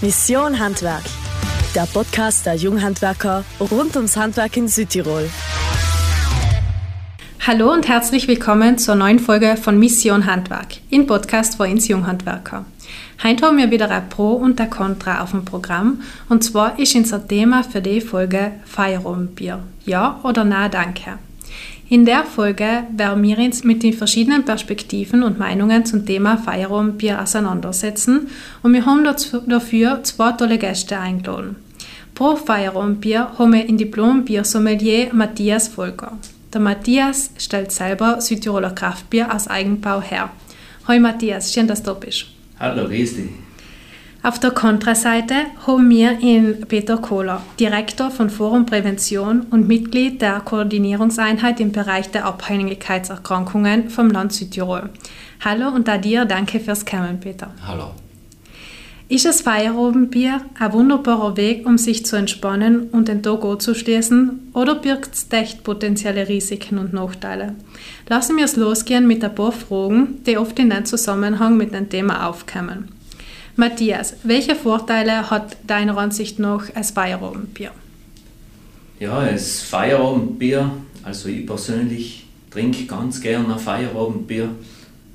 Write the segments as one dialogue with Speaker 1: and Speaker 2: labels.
Speaker 1: Mission Handwerk, der Podcast der Junghandwerker rund ums Handwerk in Südtirol.
Speaker 2: Hallo und herzlich willkommen zur neuen Folge von Mission Handwerk, im Podcast für uns Junghandwerker. Heute haben wir wieder ein Pro und ein Contra auf dem Programm und zwar ist unser Thema für die Folge Feierabendbier. Ja oder na, danke. In der Folge werden wir uns mit den verschiedenen Perspektiven und Meinungen zum Thema Feierabendbier auseinandersetzen und wir haben dafür zwei tolle Gäste eingeladen. Pro Feierabendbier haben wir in Diplom-Biersommelier Matthias Volker. Der Matthias stellt selber Südtiroler Kraftbier aus Eigenbau her. Hallo Matthias, schön, dass du da bist.
Speaker 3: Hallo, grüß dich.
Speaker 2: Auf der Kontraseite haben wir ihn Peter Kohler, Direktor von Forum Prävention und Mitglied der Koordinierungseinheit im Bereich der Abhängigkeitserkrankungen vom Land Südtirol. Hallo und da dir danke fürs Kommen, Peter.
Speaker 3: Hallo.
Speaker 2: Ist das Feierabendbier ein wunderbarer Weg, um sich zu entspannen und den Tag anzuschließen, oder birgt es echt potenzielle Risiken und Nachteile? Lassen wir es losgehen mit ein paar Fragen, die oft in den Zusammenhang mit dem Thema aufkommen. Matthias, welche Vorteile hat deiner Ansicht nach ein Feierabendbier?
Speaker 3: Ja, das Feierabendbier, also ich persönlich trinke ganz gerne ein Feierabendbier,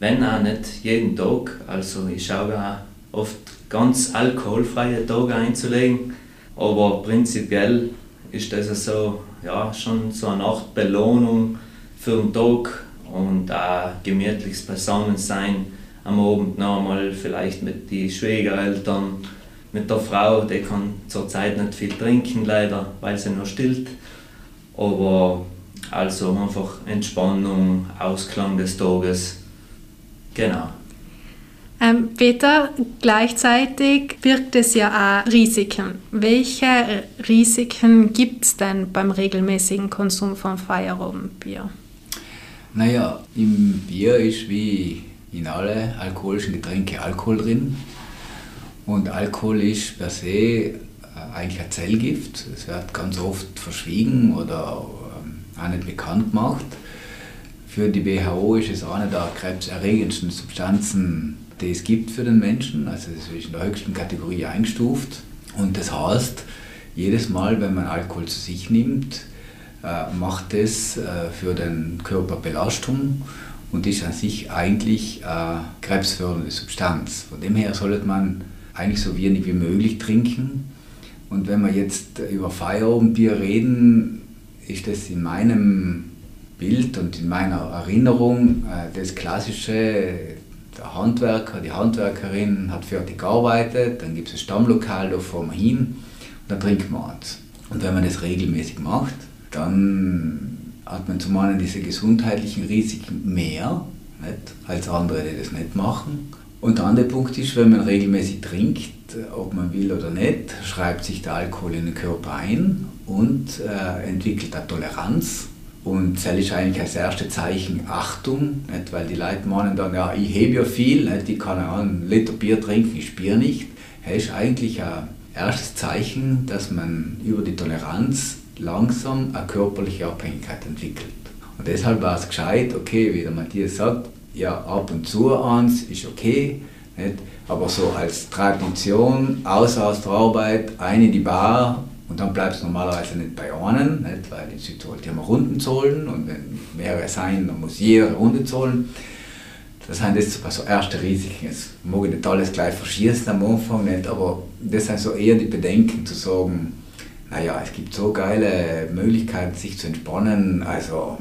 Speaker 3: wenn auch nicht jeden Tag. Also ich schaue auch oft ganz alkoholfreie Tage einzulegen, aber prinzipiell ist das so, ja, schon so eine Art Belohnung für den Tag und auch gemütliches Beisammensein am Abend noch einmal vielleicht mit den Schwiegereltern, mit der Frau, die kann zurzeit nicht viel trinken leider, weil sie noch stillt. Aber also einfach Entspannung, Ausklang des Tages. Genau.
Speaker 2: Ähm, Peter, gleichzeitig birgt es ja auch Risiken. Welche Risiken gibt es denn beim regelmäßigen Konsum von Feierabendbier?
Speaker 4: Naja, im Bier ist wie in alle alkoholischen Getränke Alkohol drin. Und Alkohol ist per se äh, eigentlich ein Zellgift. Es wird ganz oft verschwiegen oder ähm, auch nicht bekannt gemacht. Für die WHO ist es eine der krebserregendsten Substanzen, die es gibt für den Menschen. Also es ist in der höchsten Kategorie eingestuft. Und das heißt, jedes Mal, wenn man Alkohol zu sich nimmt, äh, macht es äh, für den Körper Belastung und ist an sich eigentlich eine krebsfördernde Substanz. Von dem her sollte man eigentlich so wenig wie möglich trinken. Und wenn wir jetzt über Feierabendbier reden, ist das in meinem Bild und in meiner Erinnerung äh, das klassische, der Handwerker, die Handwerkerin hat fertig gearbeitet, dann gibt es ein Stammlokal, da fahren wir hin und dann trinken wir eins. Und wenn man das regelmäßig macht, dann hat man zum einen diese gesundheitlichen Risiken mehr nicht, als andere, die das nicht machen. Und der andere Punkt ist, wenn man regelmäßig trinkt, ob man will oder nicht, schreibt sich der Alkohol in den Körper ein und äh, entwickelt eine Toleranz. Und das ist eigentlich als erstes Zeichen Achtung, nicht? weil die Leute meinen dann, ja, ich hebe ja viel, nicht? ich kann ja einen Liter Bier trinken, ich spüre nicht. Das ist eigentlich ein erstes Zeichen, dass man über die Toleranz langsam eine körperliche Abhängigkeit entwickelt. Und deshalb war es gescheit, okay, wie der Matthias sagt, ja, ab und zu eins ist okay, nicht? aber so als Tradition, außer aus der Arbeit, eine in die Bar und dann bleibst du normalerweise nicht bei einem, nicht? weil in Südtirol die haben Runden zahlen und wenn mehrere sein, dann muss jeder eine Runde zahlen. Das sind jetzt so erste Risiken. Jetzt mag ich nicht alles gleich verschießen am Anfang, nicht, aber das sind so eher die Bedenken zu sagen, naja, es gibt so geile Möglichkeiten, sich zu entspannen. Also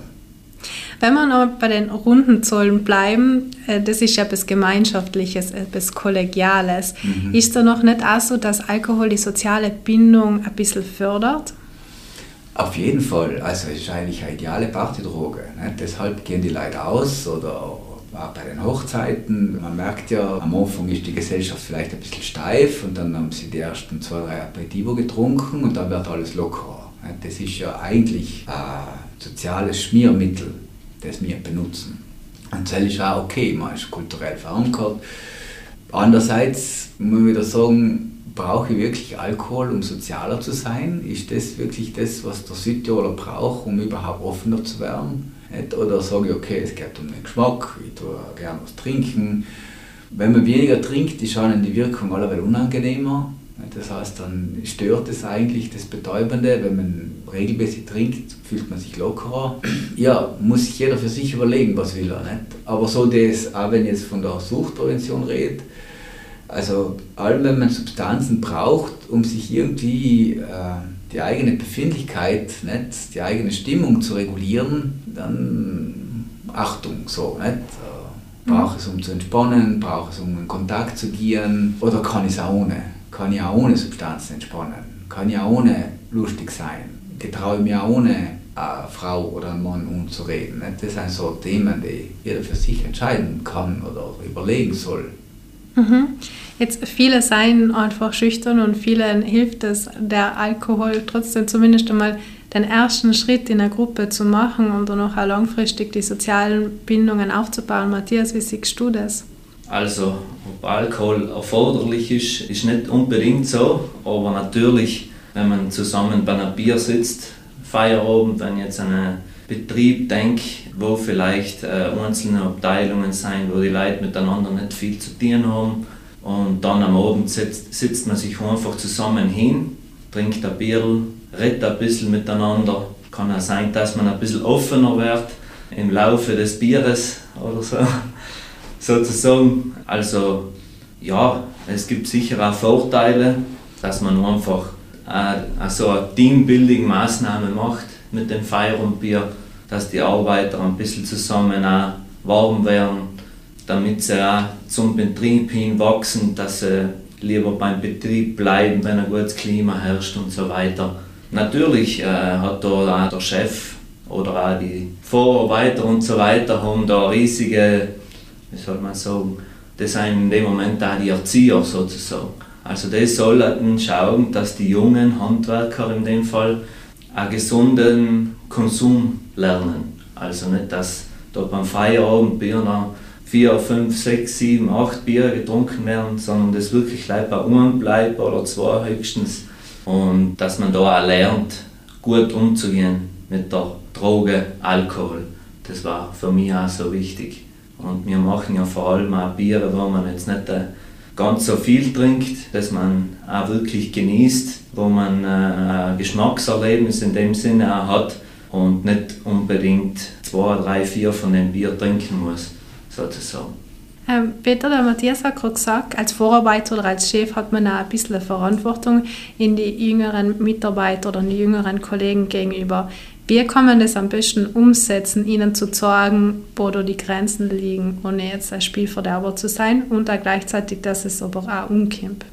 Speaker 2: wenn wir noch bei den Rundenzollen bleiben, äh, das ist ja etwas Gemeinschaftliches, etwas Kollegiales. Mhm. Ist da noch nicht auch so, dass Alkohol die soziale Bindung ein bisschen fördert?
Speaker 4: Auf jeden Fall. Also es ist eigentlich eine ideale Partydroge. Ne? Deshalb gehen die Leute aus oder auch bei den Hochzeiten. Man merkt ja, am Anfang ist die Gesellschaft vielleicht ein bisschen steif und dann haben sie die ersten zwei, drei Aperitivo getrunken und dann wird alles lockerer. Das ist ja eigentlich ein soziales Schmiermittel, das wir benutzen. Und das ist auch okay, man ist kulturell verankert. Andererseits muss ich wieder sagen, brauche ich wirklich Alkohol, um sozialer zu sein? Ist das wirklich das, was der Südtiroler braucht, um überhaupt offener zu werden? Oder sage ich, okay, es geht um den Geschmack, ich tue gerne was trinken. Wenn man weniger trinkt, ist schon die Wirkung allerweil unangenehmer. Das heißt, dann stört es eigentlich das Betäubende, wenn man regelmäßig trinkt, fühlt man sich lockerer. Ja, muss sich jeder für sich überlegen, was will er. Nicht? Aber so das, auch wenn ich jetzt von der Suchtprävention redet, also allem, wenn man Substanzen braucht, um sich irgendwie äh, die eigene Befindlichkeit, nicht, die eigene Stimmung zu regulieren, dann Achtung, so. Nicht? Äh, brauche es, um zu entspannen, brauche es, um in Kontakt zu gehen oder kann ich es auch ohne? Kann ich auch ohne Substanzen entspannen? Kann ich auch ohne lustig sein? Getraue ich mir auch ohne eine Frau oder einen Mann umzureden? Nicht? Das sind so Themen, die jeder für sich entscheiden kann oder überlegen soll.
Speaker 2: Mhm. Jetzt viele seien einfach schüchtern und vielen hilft es, der Alkohol trotzdem zumindest einmal den ersten Schritt in der Gruppe zu machen und dann auch langfristig die sozialen Bindungen aufzubauen. Matthias, wie siehst du das?
Speaker 3: Also, ob Alkohol erforderlich ist, ist nicht unbedingt so, aber natürlich, wenn man zusammen bei einem Bier sitzt, Feierabend, wenn jetzt an einen Betrieb denke, wo vielleicht äh, einzelne Abteilungen sein, wo die Leute miteinander nicht viel zu tun haben, und dann am Abend sitzt, sitzt man sich einfach zusammen hin, trinkt ein Bier, redet ein bisschen miteinander. Kann auch sein, dass man ein bisschen offener wird im Laufe des Bieres oder so, sozusagen. Also ja, es gibt sicher auch Vorteile, dass man einfach äh, so eine Teambuilding-Maßnahme macht mit dem Feierabendbier, dass die Arbeiter ein bisschen zusammen auch warm werden damit sie auch zum Betrieb hin wachsen, dass sie lieber beim Betrieb bleiben, wenn ein gutes Klima herrscht und so weiter. Natürlich äh, hat da auch der Chef oder auch die Vorarbeiter und so weiter haben da riesige, wie soll man sagen, das sind in dem Moment auch die Erzieher sozusagen. Also die sollten schauen, dass die jungen Handwerker in dem Fall einen gesunden Konsum lernen. Also nicht, dass da beim Feierabend Bier noch vier, fünf, sechs, sieben, acht Bier getrunken werden, sondern das wirklich gleich bei einem bleibt oder zwei höchstens. Und dass man da auch lernt, gut umzugehen mit der Droge Alkohol. Das war für mich auch so wichtig. Und wir machen ja vor allem auch Biere, wo man jetzt nicht äh, ganz so viel trinkt, dass man auch wirklich genießt, wo man äh, ein Geschmackserlebnis in dem Sinne auch hat und nicht unbedingt zwei, drei, vier von dem Bier trinken muss sozusagen.
Speaker 2: Ähm, Peter, der Matthias hat gerade gesagt, als Vorarbeiter oder als Chef hat man auch ein bisschen Verantwortung in die jüngeren Mitarbeiter oder die jüngeren Kollegen gegenüber. Wie kann man das am besten umsetzen, ihnen zu zeigen, wo da die Grenzen liegen, ohne jetzt ein Spielverderber zu sein und auch gleichzeitig, dass es aber auch umkommt?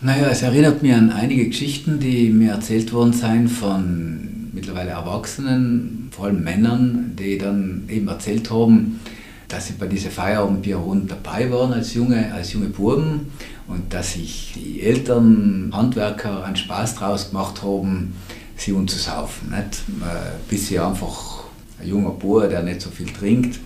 Speaker 4: Naja, es erinnert mich an einige Geschichten, die mir erzählt worden sind von mittlerweile Erwachsenen, vor allem Männern, die dann eben erzählt haben, dass sie bei dieser Feierabendbierrunden dabei waren als junge, als junge Buben und dass sich die Eltern, Handwerker einen Spaß draus gemacht haben, sie umzusaufen. Nicht? Äh, bis sie einfach ein junger Bub, der nicht so viel trinkt,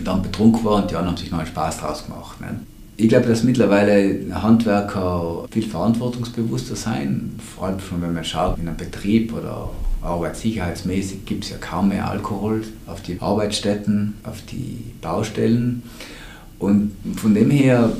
Speaker 4: dann betrunken war und die anderen haben sich noch einen Spaß draus gemacht. Nicht? Ich glaube, dass mittlerweile Handwerker viel verantwortungsbewusster sein, vor allem schon wenn man schaut in einem Betrieb oder arbeitssicherheitsmäßig gibt es ja kaum mehr Alkohol auf die Arbeitsstätten, auf die Baustellen. Und von dem her,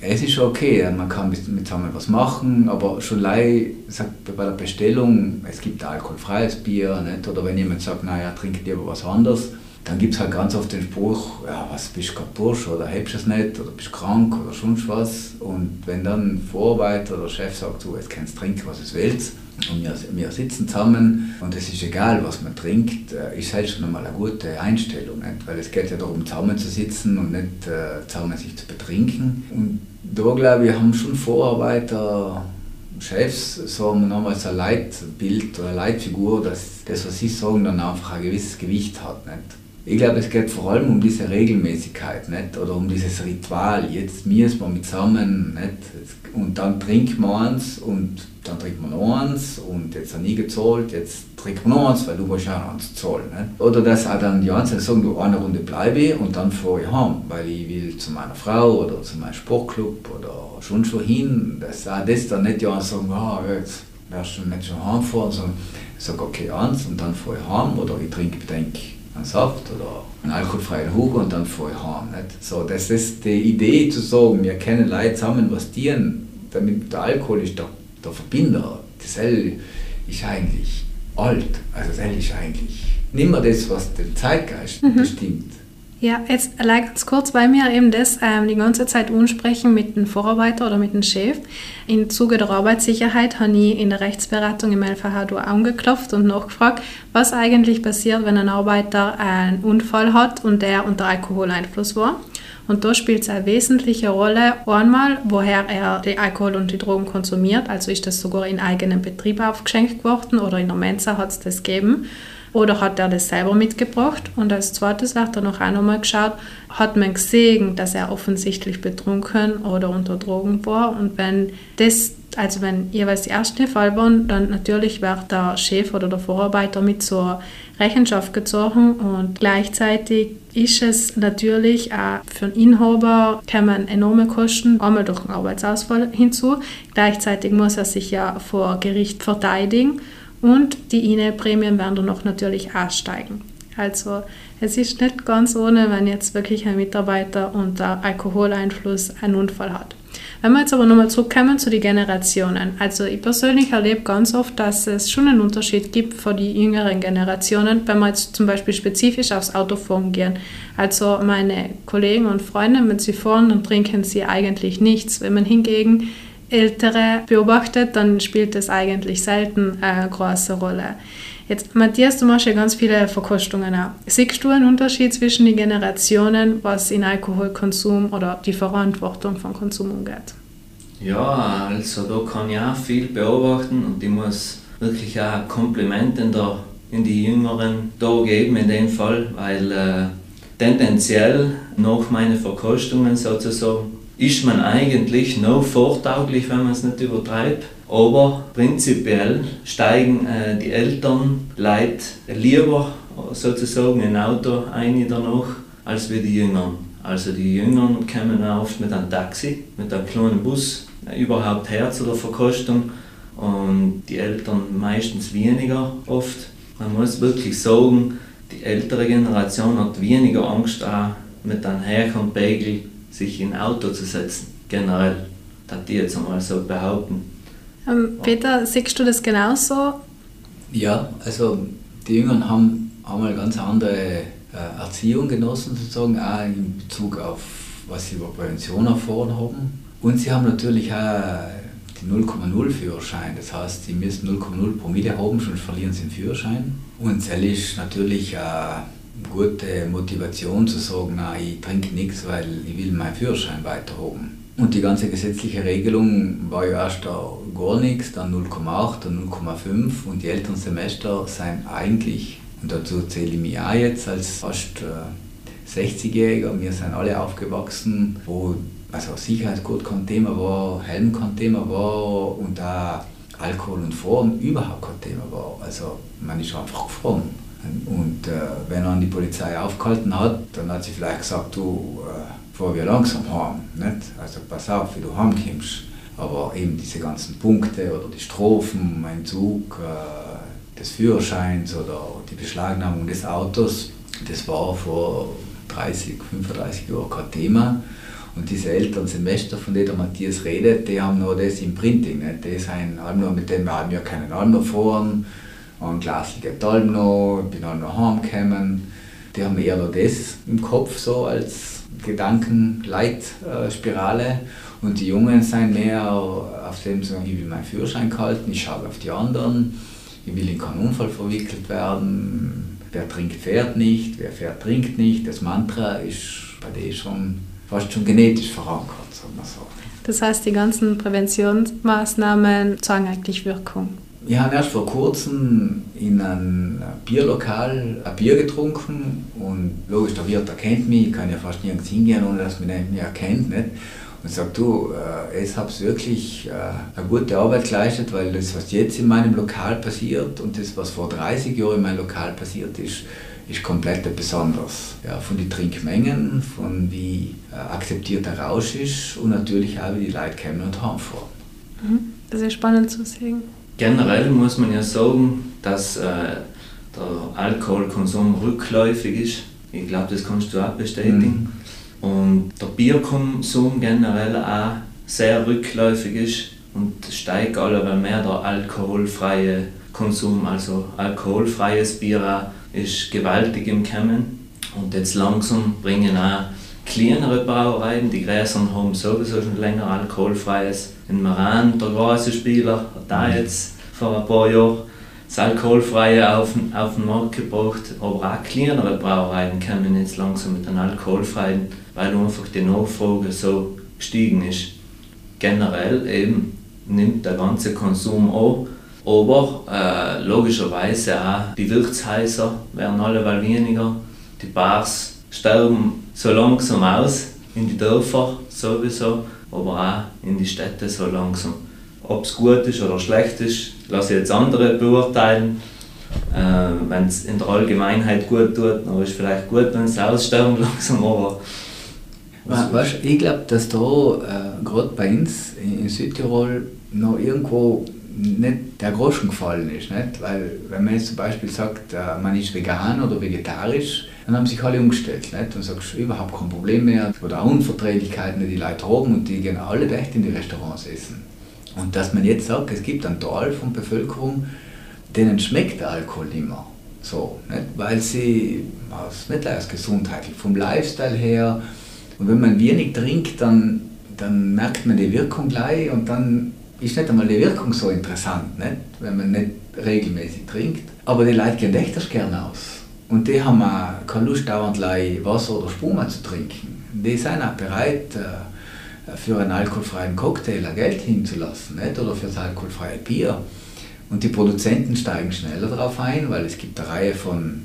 Speaker 4: es ist schon okay, man kann mit, zusammen was machen, aber schon lei sagt bei der Bestellung, es gibt alkoholfreies Bier, nicht? oder wenn jemand sagt, naja, trinkt lieber was anderes, dann gibt es halt ganz oft den Spruch, ja, was bist du Bursch oder hebst es nicht oder bist krank oder sonst was. Und wenn dann Vorarbeiter oder Chef sagt, so, jetzt kannst du trinken, was du willst, und wir, wir sitzen zusammen und es ist egal, was man trinkt, äh, ist halt schon einmal eine gute Einstellung, nicht? weil es geht ja darum, zusammen zu sitzen und nicht äh, zusammen sich zu betrinken. Und da glaube ich, haben schon Vorarbeiter, Chefs so nochmals ein Leitbild oder eine Leitfigur, dass das, was sie sagen, dann einfach ein gewisses Gewicht hat. Nicht? Ich glaube, es geht vor allem um diese Regelmäßigkeit nicht? oder um dieses Ritual. Jetzt müssen wir zusammen nicht? und dann trinkt man eins und dann trinkt man noch eins und jetzt habe ich gezahlt, jetzt trinkt man noch eins, weil du ja noch eins zahlen. Nicht? Oder dass auch dann die Einzelnen sagen, du eine Runde bleibe und dann fahre ich heim, weil ich will zu meiner Frau oder zu meinem Sportclub oder schon schon hin. Dass auch das dann nicht ja sagen, ah, jetzt wärst du nicht schon heimfahren, sondern ich sage, okay, eins und dann fahre ich heim oder ich trinke, denke einen Saft oder einen alkoholfreien Hugo und dann fahre ich heim. Nicht? So, das ist die Idee zu sagen, wir kennen Leute zusammen, was dienen, damit der Alkohol ist der, der Verbinder. Das L ist eigentlich alt. Also das L ist eigentlich nicht mehr das, was den Zeitgeist mhm. bestimmt.
Speaker 2: Ja, jetzt allein ganz kurz, weil wir eben das ähm, die ganze Zeit ansprechen mit dem Vorarbeiter oder mit dem Chef. Im Zuge der Arbeitssicherheit habe ich in der Rechtsberatung im LVH angeklopft und nachgefragt, was eigentlich passiert, wenn ein Arbeiter einen Unfall hat und der unter Alkoholeinfluss war. Und da spielt es eine wesentliche Rolle, einmal, woher er den Alkohol und die Drogen konsumiert, also ist das sogar in eigenem Betrieb aufgeschenkt worden oder in der Mensa hat es das gegeben oder hat er das selber mitgebracht? Und als zweites wird er noch einmal geschaut, hat man gesehen, dass er offensichtlich betrunken oder unter Drogen war. Und wenn das, also wenn jeweils die erste Fall waren, dann natürlich wird der Chef oder der Vorarbeiter mit zur Rechenschaft gezogen und gleichzeitig ist es natürlich auch für den Inhaber kommen enorme Kosten, einmal durch den Arbeitsausfall hinzu. Gleichzeitig muss er sich ja vor Gericht verteidigen und die INE-Prämien werden dann noch natürlich auch steigen. Also es ist nicht ganz ohne, wenn jetzt wirklich ein Mitarbeiter unter Alkoholeinfluss einen Unfall hat. Wenn wir jetzt aber nochmal zurückkommen zu den Generationen. Also ich persönlich erlebe ganz oft, dass es schon einen Unterschied gibt für die jüngeren Generationen, wenn wir jetzt zum Beispiel spezifisch aufs Autofahren gehen. Also meine Kollegen und Freunde, wenn sie fahren, dann trinken sie eigentlich nichts. Wenn man hingegen Ältere beobachtet, dann spielt das eigentlich selten eine große Rolle. Jetzt, Matthias, du machst ja ganz viele Verkostungen auch. Siehst du einen Unterschied zwischen den Generationen, was in Alkoholkonsum oder die Verantwortung von Konsum umgeht?
Speaker 3: Ja, also da kann ich auch viel beobachten und ich muss wirklich auch Komplimente in, der, in die Jüngeren da geben in dem Fall, weil äh, tendenziell nach meinen Verkostungen sozusagen ist man eigentlich noch vortauglich, wenn man es nicht übertreibt. Aber prinzipiell steigen äh, die Eltern Leute lieber sozusagen in ein Auto ein danach, als wir die Jüngern. Also die Jüngern kommen oft mit einem Taxi, mit einem kleinen Bus überhaupt her zu der Verkostung und die Eltern meistens weniger oft. Man muss wirklich sagen, die ältere Generation hat weniger Angst auch mit einem Herkunftspegel sich in ein Auto zu setzen, generell, das die jetzt einmal so behaupten.
Speaker 2: Ähm, Peter, siehst du das genauso?
Speaker 4: Ja, also die Jüngeren haben einmal ganz andere äh, Erziehung genossen, sozusagen, auch in Bezug auf, was sie über Prävention erfahren haben. Und sie haben natürlich auch den 0,0 Führerschein, das heißt, sie müssen 0,0 Promille haben, sonst verlieren sie den Führerschein. Und es ist natürlich äh, gute Motivation zu sagen, na, ich trinke nichts, weil ich will meinen Führerschein weiterhaben. Und die ganze gesetzliche Regelung war ja erst da gar nichts, dann 0,8, dann 0,5 und die Elternsemester sind eigentlich, und dazu zähle ich mich auch jetzt als fast äh, 60-Jähriger, wir sind alle aufgewachsen, wo also Sicherheitsgurt kein Thema war, Helm kein Thema war und da Alkohol und Fahren überhaupt kein Thema war. Also man ist einfach gefahren. Und äh, wenn er die Polizei aufgehalten hat, dann hat sie vielleicht gesagt, du, äh, fahr wir langsam heim. Nicht? Also pass auf, wie du heimkommst. Aber eben diese ganzen Punkte oder die Strophen, mein Zug äh, des Führerscheins oder die Beschlagnahmung des Autos, das war vor 30, 35 Jahren kein Thema. Und diese Elternsemester, von denen der Matthias redet, die haben nur das im Printing. Nicht? Die sind nur mit denen wir haben ja keinen fahren ein Glas Getalm noch, bin auch noch heimgekommen. Die haben eher noch das im Kopf so als Gedankenleitspirale. Und die Jungen sind mehr auf dem so, ich will meinen Führerschein halten, ich schaue auf die anderen, ich will in keinen Unfall verwickelt werden, wer trinkt, fährt nicht, wer fährt, trinkt nicht. Das Mantra ist bei denen schon fast schon genetisch verankert, sagen wir so.
Speaker 2: Das heißt, die ganzen Präventionsmaßnahmen zeigen eigentlich Wirkung.
Speaker 4: Wir haben erst vor kurzem in einem Bierlokal ein Bier getrunken und logisch, der Wirt erkennt mich, ich kann ja fast nirgends hingehen, ohne dass man mich erkennt. Nicht? Und sagt, du, äh, ich habe wirklich äh, eine gute Arbeit geleistet, weil das, was jetzt in meinem Lokal passiert und das, was vor 30 Jahren in meinem Lokal passiert ist, ist komplett besonders. Ja, von den Trinkmengen, von wie äh, akzeptiert der Rausch ist und natürlich auch, wie die Leute kommen und heimfahren.
Speaker 2: Mhm. Das ist spannend zu sehen.
Speaker 3: Generell muss man ja sagen, dass äh, der Alkoholkonsum rückläufig ist. Ich glaube, das kannst du auch bestätigen. Mhm. Und der Bierkonsum generell auch sehr rückläufig ist und steigt alle mehr der alkoholfreie Konsum, also alkoholfreies Bier ist gewaltig im Kämmen. Und jetzt langsam bringen auch kleinere Brauereien, die Gräsern haben sowieso schon länger alkoholfreies. In Maran, der große Spieler, hat da jetzt vor ein paar Jahren das Alkoholfreie auf, auf den Markt gebracht. Aber auch kleinere Brauereien kommen jetzt langsam mit den Alkoholfreien, weil einfach die Nachfrage so gestiegen ist. Generell eben nimmt der ganze Konsum an. Aber äh, logischerweise auch die Wirtshäuser werden alle weniger. Die Bars sterben so langsam aus, in die Dörfer sowieso, aber auch in die Städte so langsam. Ob es gut ist oder schlecht ist, lasse ich jetzt andere beurteilen. Äh, wenn es in der Allgemeinheit gut tut, dann ist es vielleicht gut, wenn es aussterben langsam, aber
Speaker 4: Weißt, ich glaube, dass da äh, gerade bei uns in, in Südtirol noch irgendwo nicht der Groschen gefallen ist. Nicht? Weil, wenn man jetzt zum Beispiel sagt, äh, man ist vegan oder vegetarisch, dann haben sich alle umgestellt. Nicht? Und sagst überhaupt kein Problem mehr. Oder Unverträglichkeiten, die Leute haben und die gehen alle echt in die Restaurants essen. Und dass man jetzt sagt, es gibt einen Teil von Bevölkerung, denen schmeckt der Alkohol mehr. So, nicht? Weil sie, aus, nicht aus Gesundheit, vom Lifestyle her, und wenn man wenig trinkt, dann, dann merkt man die Wirkung gleich und dann ist nicht einmal die Wirkung so interessant, nicht? wenn man nicht regelmäßig trinkt. Aber die Leute gehen echt das gerne aus. Und die haben auch keine Lust, dauernd Wasser oder Spuma zu trinken. Die sind auch bereit, äh, für einen alkoholfreien Cocktail Geld hinzulassen nicht? oder für das alkoholfreie Bier. Und die Produzenten steigen schneller darauf ein, weil es gibt eine Reihe von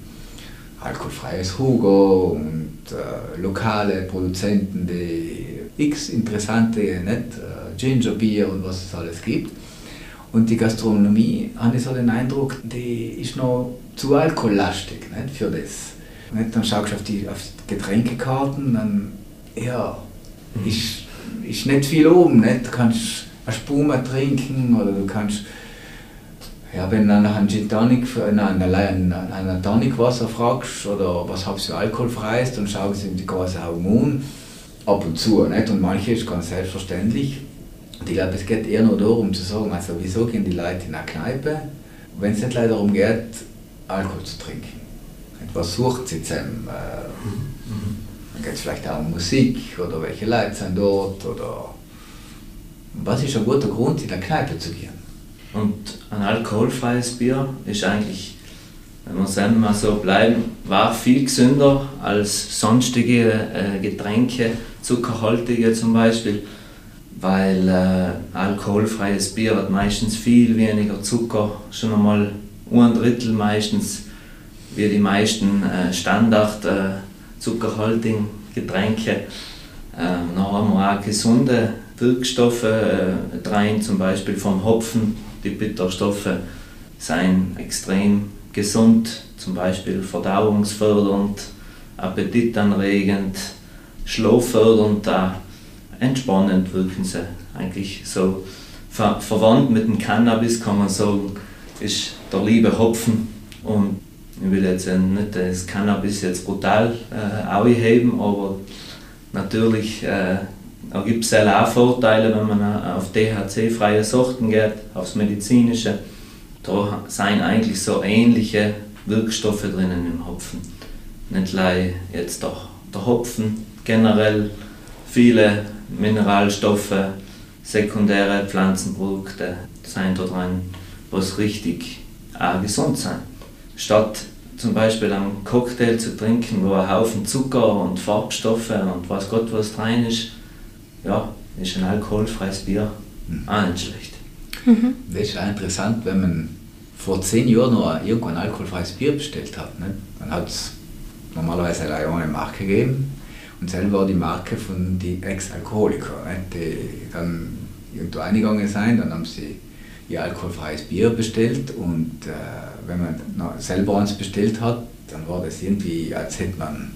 Speaker 4: alkoholfreies Hugo und äh, lokale Produzenten, die x interessante nicht, äh, Gingerbier und was es alles gibt. Und die Gastronomie, habe ich so den Eindruck, die ist noch zu alkohollastig nicht, für das. Nicht? Dann schaust du auf die, auf die Getränkekarten, dann ja, mhm. ist, ist nicht viel oben. Nicht? Du kannst eine Spuma trinken oder du kannst ja, wenn du nach einem Gin Tonic, nein, allein ein Tonic Wasser fragst oder was habt ihr alkoholfreies, dann schauen sie in die ganze Augen an. Ab und zu, nicht? Und manche ist ganz selbstverständlich. Und ich glaube, es geht eher nur darum zu sagen, also wieso gehen die Leute in eine Kneipe, wenn es nicht leider darum geht, Alkohol zu trinken. Was sucht sie zusammen? Äh, dann geht es vielleicht auch um Musik oder welche Leute sind dort oder was ist ein guter Grund, in eine Kneipe zu gehen?
Speaker 3: Und ein alkoholfreies Bier ist eigentlich, wenn wir es mal so bleiben, war viel gesünder als sonstige äh, Getränke, zuckerhaltige zum Beispiel, weil äh, alkoholfreies Bier hat meistens viel weniger Zucker, schon einmal ein Drittel meistens, wie die meisten äh, Standard äh, zuckerhaltigen Getränke. Äh, dann haben wir auch gesunde Wirkstoffe äh, rein, zum Beispiel vom Hopfen die Bitterstoffe seien extrem gesund, zum Beispiel verdauungsfördernd, appetitanregend, schlaffördernd, entspannend wirken sie eigentlich so. Ver verwandt mit dem Cannabis kann man sagen, ist der liebe Hopfen und ich will jetzt nicht das Cannabis jetzt brutal äh, aufheben, aber natürlich äh, gibt es auch Vorteile, wenn man auf THC-freie Sorten geht, aufs Medizinische. Da sind eigentlich so ähnliche Wirkstoffe drinnen im Hopfen. Nicht jetzt doch der Hopfen, generell viele Mineralstoffe, sekundäre Pflanzenprodukte sind da drin, was richtig auch gesund sind. Statt zum Beispiel einen Cocktail zu trinken, wo ein Haufen Zucker und Farbstoffe und was Gott was drin ist, ja, ist ein alkoholfreies Bier mhm. auch nicht schlecht.
Speaker 4: Mhm. Das ist auch interessant, wenn man vor zehn Jahren noch irgendwo ein alkoholfreies Bier bestellt hat. Ne? Man hat es normalerweise eine Marke gegeben und selber war die Marke von den Ex-Alkoholikern, ne? die dann irgendwo eingegangen sind, dann haben sie ihr alkoholfreies Bier bestellt und äh, wenn man selber eins bestellt hat, dann war das irgendwie, als hätte man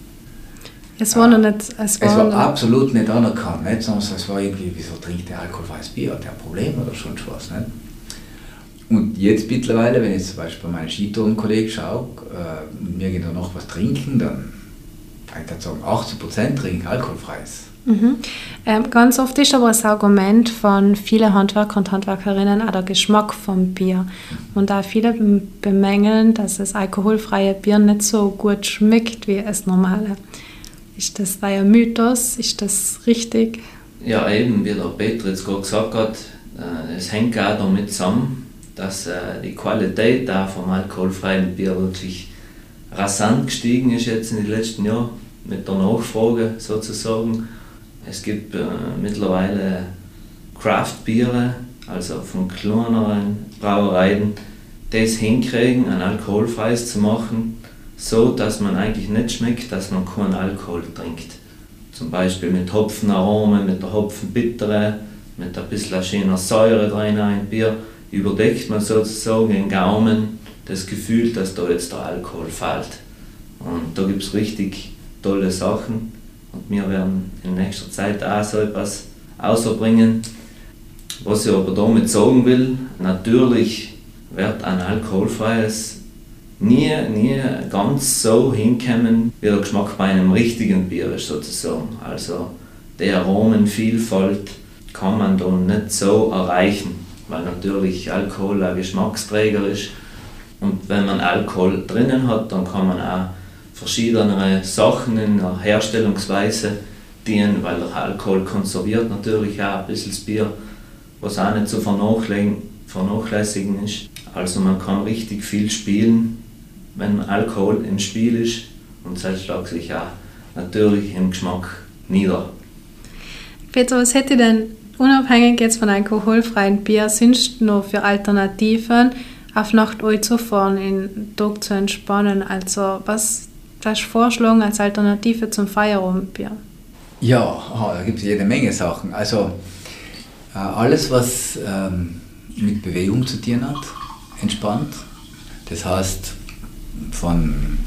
Speaker 2: es war noch nicht.
Speaker 4: Es war, es war absolut nicht anerkannt, nicht? sondern es war irgendwie, wieso trinkt der alkoholfreies Bier? Hat der ein Problem oder schon was? Nicht? Und jetzt mittlerweile, wenn ich zum Beispiel bei meinen Skitourenkollegen schaue, äh, mir geht da noch was trinken, dann ich würde sagen, 80% trinken alkoholfreies.
Speaker 2: Mhm. Ähm, ganz oft ist aber das Argument von vielen Handwerker und Handwerkerinnen auch der Geschmack vom Bier. Und da viele bemängeln, dass das alkoholfreie Bier nicht so gut schmeckt wie das normale. Ist das ein Mythos? Ist das richtig?
Speaker 3: Ja, eben, wie der Peter jetzt gerade gesagt hat, äh, es hängt auch damit zusammen, dass äh, die Qualität da vom alkoholfreien Bier wirklich rasant gestiegen ist jetzt in den letzten Jahren mit der Nachfrage sozusagen. Es gibt äh, mittlerweile Craft-Biere, also von kleineren Brauereien, es hinkriegen, ein alkoholfreies zu machen, so dass man eigentlich nicht schmeckt, dass man keinen Alkohol trinkt. Zum Beispiel mit Hopfenaromen, mit der Hopfenbittere, mit ein bisschen schöner Säure drin ein Bier, überdeckt man sozusagen den Gaumen das Gefühl, dass da jetzt der Alkohol fällt. Und da gibt es richtig tolle Sachen. Und wir werden in nächster Zeit auch so etwas ausbringen. Was ich aber damit sagen will, natürlich wird ein alkoholfreies nie, nie ganz so hinkommen, wie der Geschmack bei einem richtigen Bier ist sozusagen. Also die Aromenvielfalt kann man da nicht so erreichen, weil natürlich Alkohol ein Geschmacksträger ist. Und wenn man Alkohol drinnen hat, dann kann man auch verschiedene Sachen in der Herstellungsweise dienen, weil der Alkohol konserviert natürlich auch ein bisschen das Bier, was auch nicht zu vernachlässigen ist. Also man kann richtig viel spielen, wenn Alkohol im Spiel ist und das schlägt sich auch natürlich im Geschmack nieder.
Speaker 2: Peter, was hätte denn unabhängig jetzt von alkoholfreien Bier sonst noch für Alternativen auf Nacht zu fahren, in Tag zu entspannen? Also was du vorschlagen als Alternative zum Feierabendbier?
Speaker 4: Ja, da gibt es jede Menge Sachen. Also äh, alles, was ähm, mit Bewegung zu tun hat, entspannt. Das heißt, von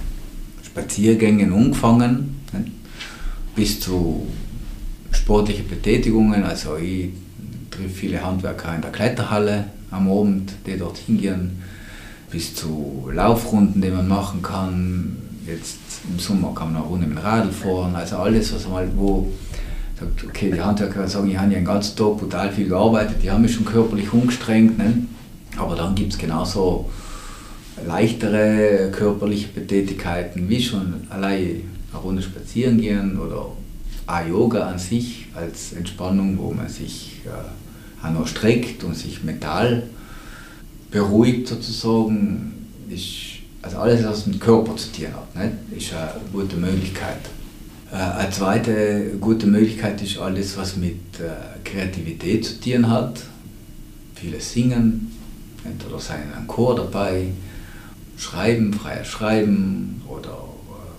Speaker 4: Spaziergängen angefangen ne, bis zu sportlichen Betätigungen. Also ich treffe viele Handwerker in der Kletterhalle am Abend, die dort hingehen, bis zu Laufrunden, die man machen kann, Jetzt im Sommer kann man auch ohne mit dem Radl fahren, also alles, was mal wo sagt, okay, die Handwerker sagen, ich habe ja den ganzen Tag brutal viel gearbeitet, die haben mich schon körperlich umgestrengt, ne? aber dann gibt es genauso leichtere körperliche Betätigkeiten, wie schon allein eine Runde spazieren gehen oder auch Yoga an sich als Entspannung, wo man sich äh, auch noch streckt und sich mental beruhigt sozusagen, ist also alles, was mit Körper zu tun hat, nicht? ist eine gute Möglichkeit. Äh, eine zweite gute Möglichkeit ist alles, was mit äh, Kreativität zu tun hat. Viele singen, entweder sein ein Chor dabei, schreiben, freies Schreiben oder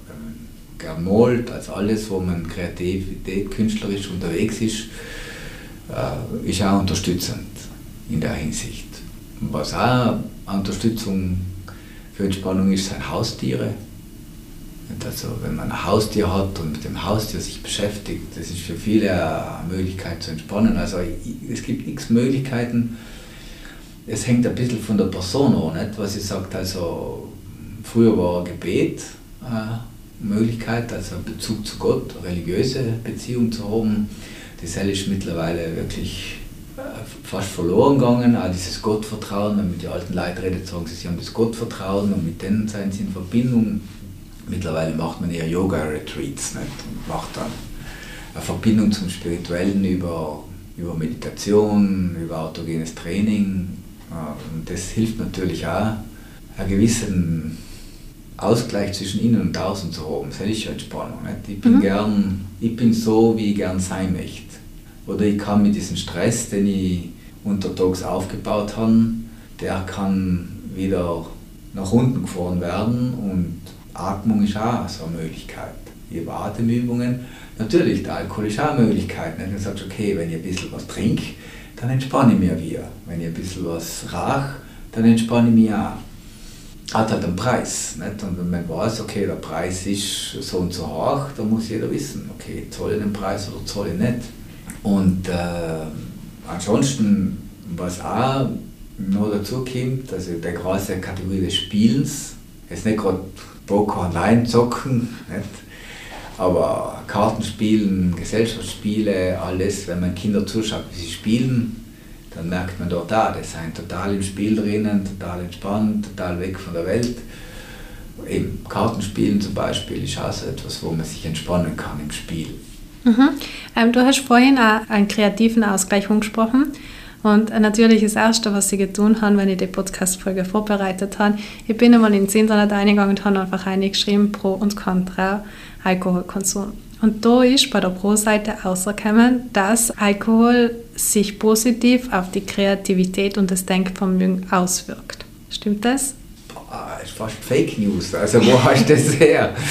Speaker 4: äh, gern malt, also alles, wo man Kreativität, künstlerisch unterwegs ist, ist auch unterstützend in der Hinsicht. Was auch Unterstützung für Entspannung ist sein Haustiere. Also wenn man ein Haustier hat und mit dem Haustier sich beschäftigt, das ist für viele eine Möglichkeit zu entspannen. Also es gibt x Möglichkeiten. Es hängt ein bisschen von der Person an, nicht? was sie sagt. Also früher war Gebet eine Möglichkeit, also Bezug zu Gott, religiöse Beziehung zu haben. Das ist mittlerweile wirklich fast verloren gegangen, auch dieses Gottvertrauen, wenn man mit den alten Leuten redet, sagen sie, sie haben das Gottvertrauen und mit denen seien sie in Verbindung. Mittlerweile macht man eher Yoga-Retreats und macht dann eine Verbindung zum Spirituellen über, über Meditation, über autogenes Training. Und das hilft natürlich auch, einen gewissen Ausgleich zwischen innen und außen zu haben. Das ist ja Entspannung. Nicht? Ich, bin mhm. gern, ich bin so, wie ich gern sein möchte. Oder ich kann mit diesem Stress, den ich untertags aufgebaut habe, der kann wieder nach unten gefahren werden und Atmung ist auch so eine Möglichkeit. Ich Atemübungen. Natürlich, der Alkohol ist auch eine Möglichkeit. Wenn du sagst, okay, wenn ich ein bisschen was trinke, dann entspanne ich mich wieder. Wenn ich ein bisschen was rauche, dann entspanne ich mich auch. Hat halt einen Preis. Nicht? Und wenn man weiß, okay, der Preis ist so und so hoch, dann muss jeder wissen, okay, zahle ich den Preis oder zahle ich nicht. Und äh, ansonsten, was auch noch dazu kommt, also der große Kategorie des Spielens, jetzt nicht gerade Poker online zocken, nicht? Aber Kartenspielen, Gesellschaftsspiele, alles, wenn man Kinder zuschaut, wie sie spielen, dann merkt man dort, ah, die sind total im Spiel drinnen, total entspannt, total weg von der Welt. Eben Kartenspielen zum Beispiel ist auch so etwas, wo man sich entspannen kann im Spiel.
Speaker 2: Mhm. Ähm, du hast vorhin auch einen kreativen Ausgleich angesprochen. Und natürlich das Erste, was ich getan habe, wenn ich die Podcast-Folge vorbereitet habe, ich bin einmal ins Internet eingegangen und habe einfach eingeschrieben, Pro und Contra Alkoholkonsum. Und da ist bei der Pro-Seite herausgekommen, dass Alkohol sich positiv auf die Kreativität und das Denkvermögen auswirkt. Stimmt das?
Speaker 4: Boah, ist fast Fake News. Also wo hast du das her?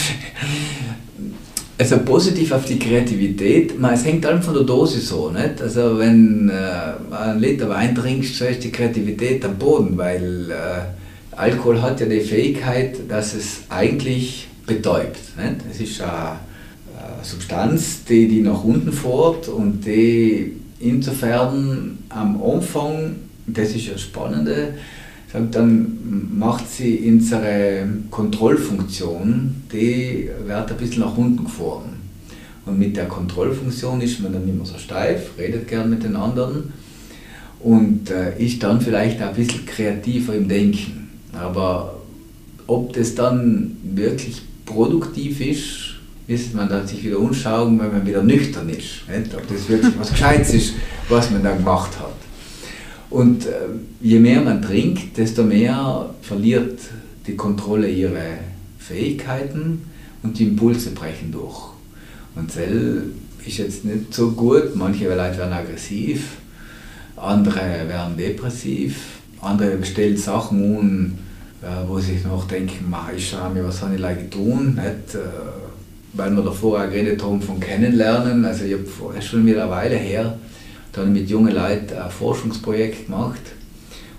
Speaker 4: Also positiv auf die Kreativität, es hängt allem von der Dosis so. Nicht? Also wenn äh, ein Liter Wein trinkst, so ist die Kreativität am Boden, weil äh, Alkohol hat ja die Fähigkeit, dass es eigentlich betäubt. Nicht? Es ist eine, eine Substanz, die, die nach unten fährt und die insofern am Anfang, das ist ja Spannende, dann macht sie unsere Kontrollfunktion, die wird ein bisschen nach unten gefahren. Und mit der Kontrollfunktion ist man dann mehr so steif, redet gern mit den anderen und äh, ist dann vielleicht ein bisschen kreativer im Denken. Aber ob das dann wirklich produktiv ist, müsste man dann sich wieder umschauen, wenn man wieder nüchtern ist. Nicht? Ob das wirklich was Gescheites ist, was man da gemacht hat. Und äh, je mehr man trinkt, desto mehr verliert die Kontrolle ihre Fähigkeiten und die Impulse brechen durch. Und Zell ist jetzt nicht so gut, manche Leute werden aggressiv, andere werden depressiv, andere stellen Sachen um, äh, wo sie sich noch denken, ich schaue mir, was habe ich like tun, nicht, äh, weil wir davor auch geredet haben von Kennenlernen, also ich habe, schon wieder eine Weile her, dann mit jungen Leuten ein Forschungsprojekt gemacht.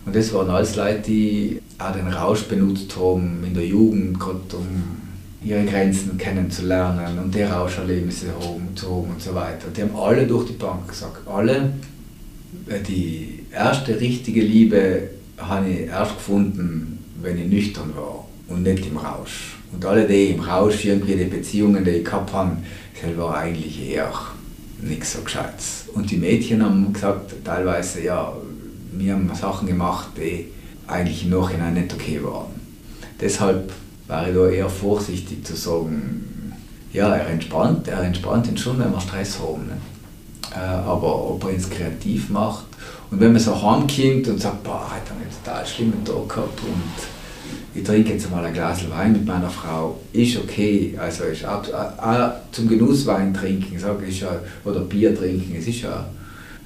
Speaker 4: Und das waren alles Leute, die auch den Rausch benutzt haben in der Jugend, gerade um ihre Grenzen kennenzulernen und die Rauscherlebnisse zu haben und so weiter. Die haben alle durch die Bank gesagt, alle, die erste richtige Liebe habe ich erst gefunden, wenn ich nüchtern war und nicht im Rausch. Und alle die im Rausch irgendwie die Beziehungen, die ich gehabt habe, war eigentlich eher nichts so Gescheites. Und die Mädchen haben gesagt, teilweise, ja, wir haben Sachen gemacht, die eigentlich im Nachhinein nicht okay waren. Deshalb war ich da eher vorsichtig zu sagen, ja, er entspannt, er entspannt ihn schon, wenn wir Stress haben. Ne? Äh, aber ob er es kreativ macht und wenn man so heimkommt und sagt, boah, heute habe ich einen total schlimmen Tag gehabt und ich trinke jetzt mal ein Glas Wein mit meiner Frau, ist okay. Also ist ab, auch zum Genusswein trinken, sage ich, oder Bier trinken, es ist ja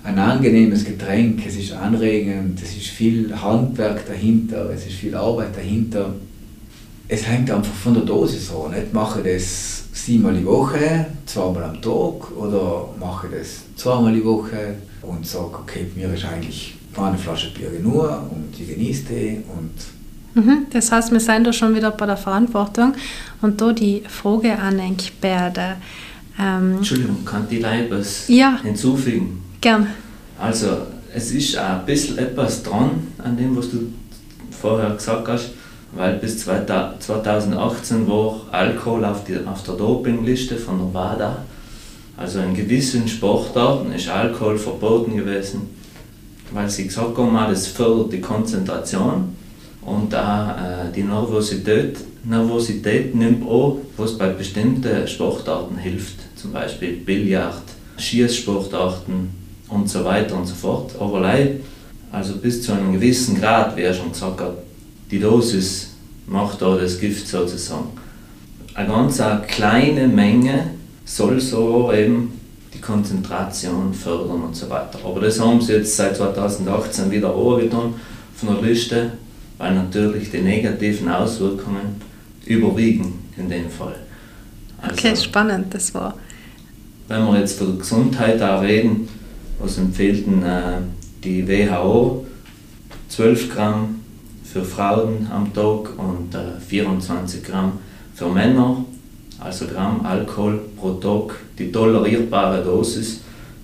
Speaker 4: ein angenehmes Getränk, es ist anregend, es ist viel Handwerk dahinter, es ist viel Arbeit dahinter. Es hängt einfach von der Dosis an. Nicht mache das siebenmal die Woche, zweimal am Tag oder mache das zweimal die Woche und sage, okay, mir ist eigentlich eine Flasche Bier genug und ich genieße die und
Speaker 2: Mhm, das heißt, wir sind da schon wieder bei der Verantwortung. Und da die Frage an Beerde.
Speaker 3: Ähm, Entschuldigung, kann die Leibes
Speaker 2: ja,
Speaker 3: hinzufügen?
Speaker 2: Gern.
Speaker 3: Also, es ist auch ein bisschen etwas dran an dem, was du vorher gesagt hast, weil bis 2018 war Alkohol auf, die, auf der Dopingliste von der WADA. Also in gewissen Sportarten ist Alkohol verboten gewesen, weil sie gesagt haben, das fördert die Konzentration und auch äh, die Nervosität, Nervosität nimmt auch, was bei bestimmten Sportarten hilft, zum Beispiel Billard, Schießsportarten und so weiter und so fort. Aber leider, also bis zu einem gewissen Grad, wie er schon gesagt hat, die Dosis macht da das Gift sozusagen. Eine ganz eine kleine Menge soll so eben die Konzentration fördern und so weiter. Aber das haben sie jetzt seit 2018 wieder angetan von der Liste weil natürlich die negativen Auswirkungen überwiegen in dem Fall.
Speaker 2: Also, okay, spannend, das war.
Speaker 3: Wenn wir jetzt von Gesundheit auch reden, was empfiehlt äh, die WHO 12 Gramm für Frauen am Tag und äh, 24 Gramm für Männer, also Gramm Alkohol pro Tag, die tolerierbare Dosis.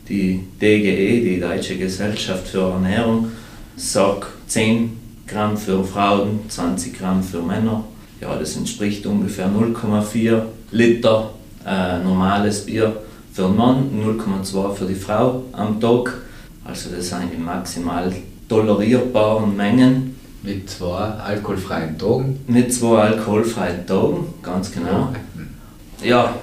Speaker 3: Die DGE, die Deutsche Gesellschaft für Ernährung, sagt 10 Gramm für Frauen, 20 Gramm für Männer. Ja, das entspricht ungefähr 0,4 Liter äh, normales Bier für den Mann, 0,2 für die Frau am Tag. Also das sind die maximal tolerierbaren Mengen.
Speaker 4: Mit zwei alkoholfreien Tagen.
Speaker 3: Mit zwei alkoholfreien Tagen, ganz genau. Ja,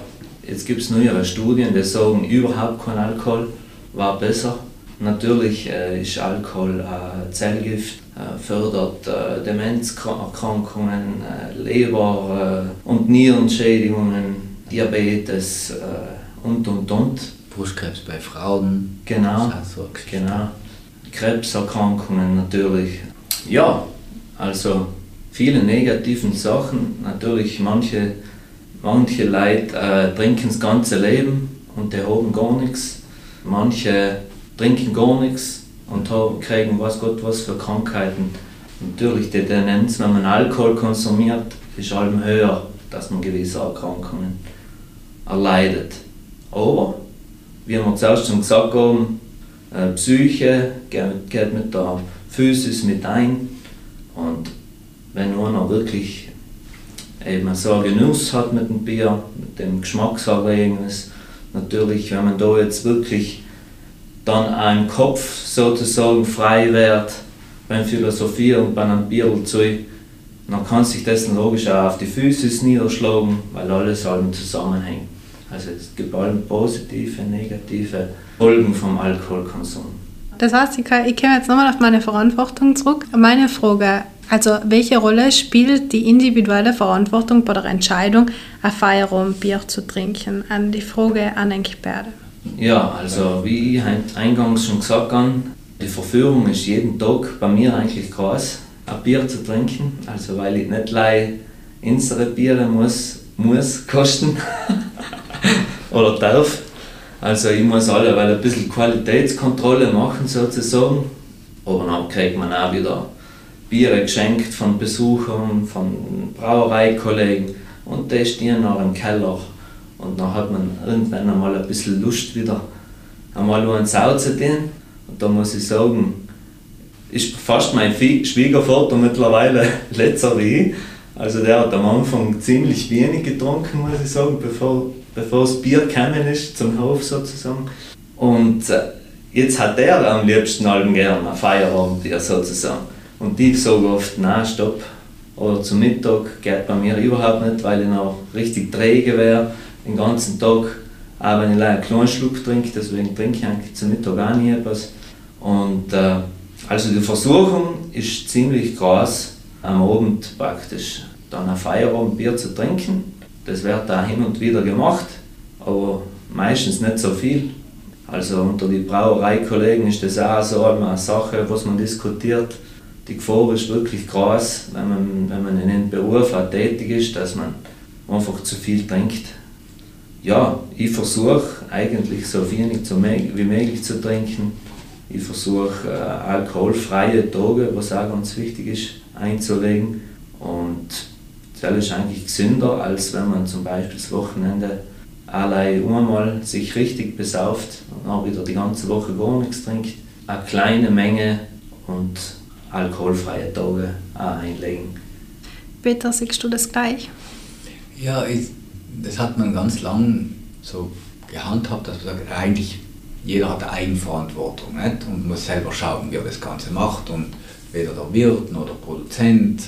Speaker 3: jetzt gibt es neuere Studien, die sagen, überhaupt kein Alkohol war besser. Natürlich äh, ist Alkohol äh, Zellgift, fördert äh, Demenzerkrankungen, äh, Leber- äh, und Nierenschädigungen, Diabetes und und und.
Speaker 4: Brustkrebs bei Frauen.
Speaker 3: Genau,
Speaker 4: So
Speaker 3: genau. Krebserkrankungen natürlich. Ja, also viele negativen Sachen. Natürlich manche, manche Leute äh, trinken das ganze Leben und die haben gar nichts. Manche trinken gar nichts und haben, kriegen was Gott was für Krankheiten. Natürlich die Tendenz, wenn man Alkohol konsumiert, ist allem höher, dass man gewisse Erkrankungen erleidet. Aber, wie wir zuerst schon gesagt haben, äh, Psyche geht, mit der Physis mit ein. Und wenn einer wirklich eben so einen Genuss hat mit dem Bier, mit dem Geschmackserlebnis, natürlich, wenn man da jetzt wirklich dann ein Kopf sozusagen frei wird beim Philosophieren und bei einem Bier zu, dann kann sich das logisch auch auf die Physis niederschlagen, weil alles allem zusammenhängt. Also es gibt allem positive, negative Folgen vom Alkoholkonsum.
Speaker 2: Das heißt, ich, ich komme jetzt nochmal auf meine Verantwortung zurück. Meine Frage, also welche Rolle spielt die individuelle Verantwortung bei der Entscheidung, ein Feierabendbier zu trinken? An die Frage an den beide.
Speaker 3: Ja, also wie ich eingangs schon gesagt habe, die Verführung ist jeden Tag bei mir eigentlich groß, ein Bier zu trinken. Also weil ich nicht gleich unsere Biere muss, muss kosten oder darf. Also ich muss alle weil ein bisschen Qualitätskontrolle machen sozusagen. Aber dann kriegt man auch wieder Biere geschenkt von Besuchern, von Brauereikollegen und die stehen noch im Keller. Und dann hat man irgendwann einmal ein bisschen Lust wieder einmal einen Sau zu tun. Und da muss ich sagen, ist fast mein Schwiegervater mittlerweile letzter wie ich. Also der hat am Anfang ziemlich wenig getrunken, muss ich sagen, bevor, bevor das Bier gekommen ist zum Hof sozusagen. Und äh, jetzt hat er am liebsten allem gern ein Feierabendbier sozusagen. Und ich sage oft, nein, stopp. Oder zum Mittag geht bei mir überhaupt nicht, weil ich noch richtig träge wäre den ganzen Tag. Auch wenn ich einen kleinen Schluck trinke, deswegen trinke ich eigentlich zum Mittag auch nie etwas. Und äh, also die Versuchung ist ziemlich groß, am Abend praktisch dann ein Feierabendbier zu trinken. Das wird da hin und wieder gemacht, aber meistens nicht so viel. Also unter die Brauereikollegen ist das auch so eine Sache, was man diskutiert. Die Gefahr ist wirklich groß, wenn man, wenn man in einem Beruf auch tätig ist, dass man einfach zu viel trinkt. Ja, ich versuche eigentlich so wenig wie möglich zu trinken. Ich versuche äh, alkoholfreie Tage, was auch ganz wichtig ist, einzulegen. Und das ist eigentlich gesünder, als wenn man zum Beispiel das Wochenende allein einmal sich richtig besauft und dann wieder die ganze Woche gar nichts trinkt. Eine kleine Menge und alkoholfreie Tage auch einlegen.
Speaker 2: Peter, siehst du das gleich?
Speaker 4: Ja, ich, das hat man ganz lang so gehandhabt, dass man sagt, eigentlich jeder hat Eigenverantwortung nicht? und muss selber schauen, wie er das Ganze macht. Und weder der Wirt noch der Produzent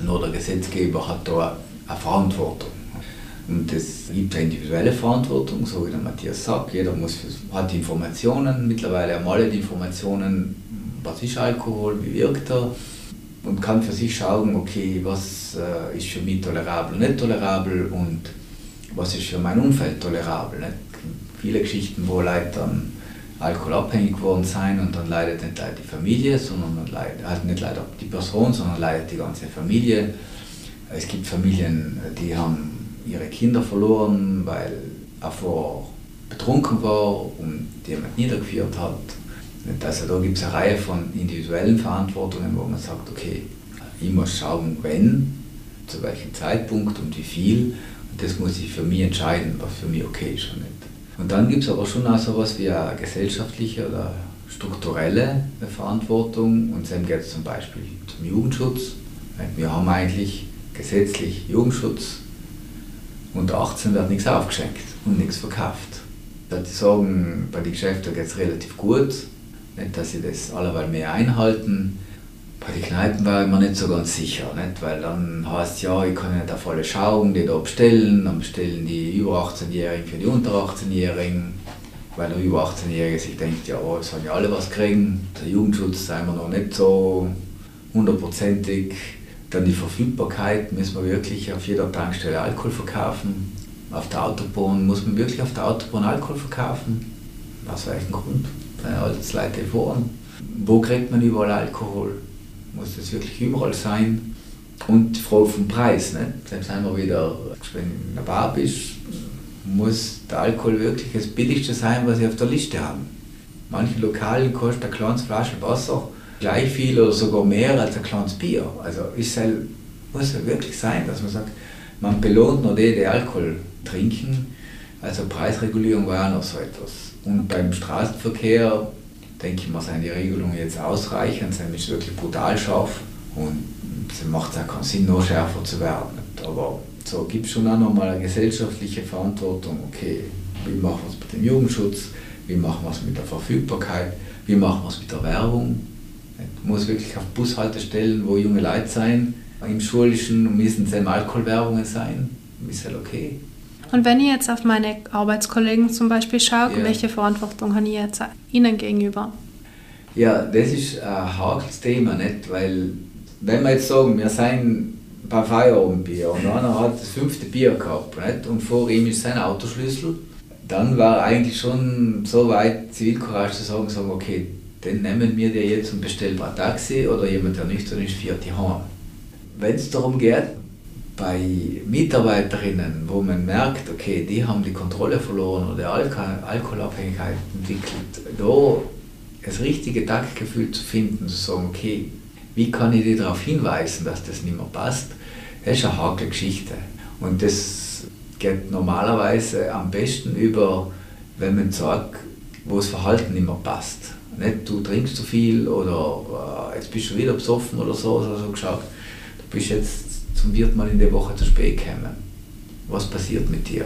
Speaker 4: noch der Gesetzgeber hat da eine Verantwortung. Und es gibt eine individuelle Verantwortung, so wie der Matthias sagt. Jeder muss hat Informationen, mittlerweile haben alle die Informationen, was ist Alkohol, wie wirkt er und kann für sich schauen, okay, was äh, ist für mich tolerabel, nicht tolerabel und was ist für mein Umfeld tolerabel. Nicht? Viele Geschichten, wo Leute dann alkoholabhängig geworden sind und dann leidet nicht leider die Familie, sondern leidet, also nicht leider die Person, sondern leidet die ganze Familie. Es gibt Familien, die haben ihre Kinder verloren, weil er vorher betrunken war und jemand niedergeführt hat. Also da gibt es eine Reihe von individuellen Verantwortungen, wo man sagt, okay, ich muss schauen, wenn, zu welchem Zeitpunkt und wie viel. Und das muss ich für mich entscheiden, was für mich okay ist oder nicht. Und dann gibt es aber schon auch so etwas wie eine gesellschaftliche oder strukturelle Verantwortung. Und dann geht es zum Beispiel zum Jugendschutz. Wir haben eigentlich gesetzlich Jugendschutz, Unter 18 wird nichts aufgeschenkt und nichts verkauft. Die sagen, bei den Geschäften geht es relativ gut. Nicht, dass sie das alleweil mehr einhalten. Bei den Kneipen war ich mir nicht so ganz sicher, nicht? weil dann heißt ja, ich kann nicht auf alle schauen, die da bestellen, dann bestellen die über 18-Jährigen für die unter 18-Jährigen, weil der über 18-Jährige sich denkt, ja, es sollen ja alle was kriegen. Der Jugendschutz sind wir noch nicht so hundertprozentig. Dann die Verfügbarkeit, müssen wir wirklich auf jeder Tankstelle Alkohol verkaufen. Auf der Autobahn muss man wirklich auf der Autobahn Alkohol verkaufen. Was welchen Grund? Weil alles Leute fahren. Wo kriegt man überall Alkohol? Muss das wirklich überall sein? Und die Frage vom Preis. Nicht? Dann sind wieder, wenn du in der Bar bist, muss der Alkohol wirklich das billigste sein, was sie auf der Liste haben. Manche Lokalen kostet eine kleine Flasche Wasser gleich viel oder sogar mehr als ein kleines Bier. Also ist halt, muss ja wirklich sein, dass man sagt, man belohnt nur die, die Alkohol trinken. Also Preisregulierung war auch noch so etwas. Und beim Straßenverkehr denke ich mal, sind die Regelungen jetzt ausreichend, sind nicht wirklich brutal scharf und es macht auch keinen Sinn, noch schärfer zu werden. Aber so gibt es schon auch nochmal eine gesellschaftliche Verantwortung. Okay, wie machen wir es mit dem Jugendschutz? Wie machen wir es mit der Verfügbarkeit? Wie machen wir es mit der Werbung? muss wirklich auf Bushaltestellen, wo junge Leute sein, im Schulischen müssen es Alkoholwerbungen sein. Ist halt okay.
Speaker 2: Und wenn ich jetzt auf meine Arbeitskollegen zum Beispiel schaue, ja. welche Verantwortung habe ich jetzt ihnen gegenüber?
Speaker 4: Ja, das ist ein hakeles Thema, nicht? weil wenn wir jetzt sagen, wir sind beim Feierabendbier und einer hat das fünfte Bier gehabt nicht? und vor ihm ist sein Autoschlüssel, dann war eigentlich schon so weit Zivilcourage zu sagen, sagen okay, den nehmen wir dir jetzt und bestellen ein Taxi oder jemand, der nüchtern ist, fährt die heim. Wenn es darum geht, bei Mitarbeiterinnen, wo man merkt, okay, die haben die Kontrolle verloren oder Alkohol Alkoholabhängigkeit entwickelt, da das richtige Taktgefühl zu finden, zu sagen, okay, wie kann ich die darauf hinweisen, dass das nicht mehr passt, das ist eine harte Geschichte. Und das geht normalerweise am besten über, wenn man sagt, wo das Verhalten nicht mehr passt. Nicht, du trinkst zu viel oder äh, jetzt bist du wieder besoffen oder so, also geschaut, du bist jetzt zum vierten Mal in der Woche zu spät gekommen. Was passiert mit dir?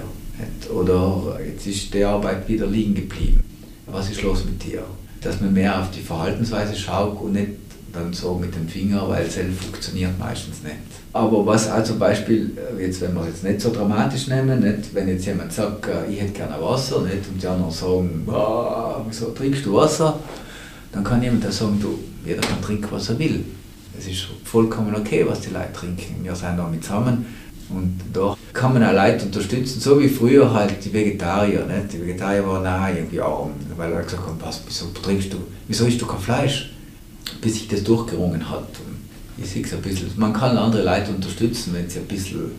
Speaker 4: Oder jetzt ist die Arbeit wieder liegen geblieben. Was ist los mit dir? Dass man mehr auf die Verhaltensweise schaut und nicht dann so mit dem Finger, weil selbst funktioniert meistens nicht. Aber was auch zum Beispiel, äh, jetzt, wenn wir es jetzt nicht so dramatisch nehmen, nicht, wenn jetzt jemand sagt, äh, ich hätte gerne Wasser nicht, und die anderen sagen, wieso trinkst du Wasser? Dann kann jemand da sagen, du, jeder kann trinken, was er will. Es ist vollkommen okay, was die Leute trinken. Wir sind damit zusammen und da kann man auch Leute unterstützen, so wie früher halt die Vegetarier. Nicht? Die Vegetarier waren auch irgendwie arm, weil er gesagt hat, was, wieso trinkst du, wieso isst du kein Fleisch? Bis sich das durchgerungen hat. Und ich sehe es ein bisschen, man kann andere Leute unterstützen, wenn sie ein bisschen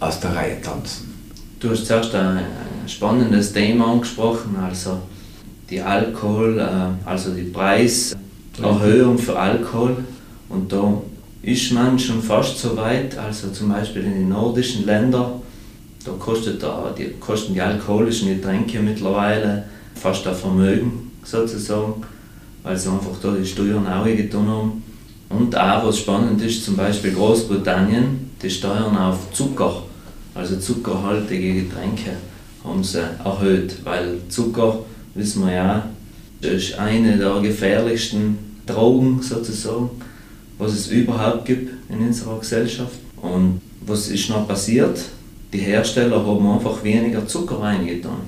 Speaker 4: aus der Reihe tanzen.
Speaker 3: Du hast zuerst ein spannendes Thema angesprochen, also die Alkohol, äh, also die Preiserhöhung für Alkohol. Und da ist man schon fast so weit, also zum Beispiel in den nordischen Ländern, da kostet da, die, kosten die alkoholischen Getränke mittlerweile fast ein Vermögen sozusagen, weil sie einfach da die Steuern auch getan haben. Und auch was spannend ist, zum Beispiel Großbritannien, die Steuern auf Zucker, also zuckerhaltige Getränke, haben sie erhöht, weil Zucker, wissen wir ja, ist eine der gefährlichsten Drogen sozusagen, was es überhaupt gibt in unserer Gesellschaft. Und was ist noch passiert? Die Hersteller haben einfach weniger Zucker reingetan.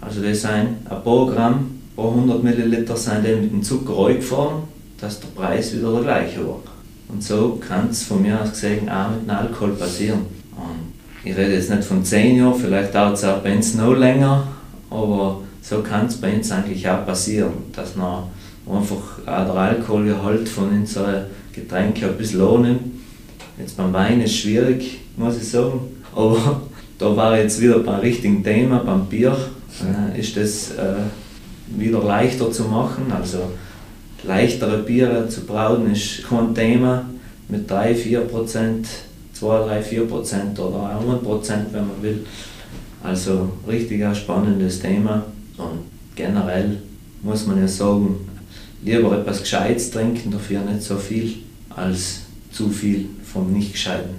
Speaker 3: Also das sind ein paar Gramm pro 100 Milliliter sind mit dem Zucker eingefahren dass der Preis wieder der gleiche war. Und so kann es von mir aus gesehen auch mit dem Alkohol passieren. Und ich rede jetzt nicht von 10 Jahren, vielleicht dauert es auch bei uns noch länger, aber so kann es bei uns eigentlich auch passieren, dass man einfach auch der Alkoholgehalt von unseren Getränken ein bisschen annimmt. Jetzt beim Wein ist es schwierig, muss ich sagen, aber da war jetzt wieder beim richtigen Thema, beim Bier, äh, ist das äh, wieder leichter zu machen. Also leichtere Biere zu brauen ist kein Thema mit 3, 4 Prozent, 2, 3, 4 Prozent oder 100 Prozent, wenn man will. Also richtig ein spannendes Thema und generell muss man ja sagen, lieber etwas Gescheites trinken, dafür nicht so viel, als zu viel vom Nicht-Gescheiten.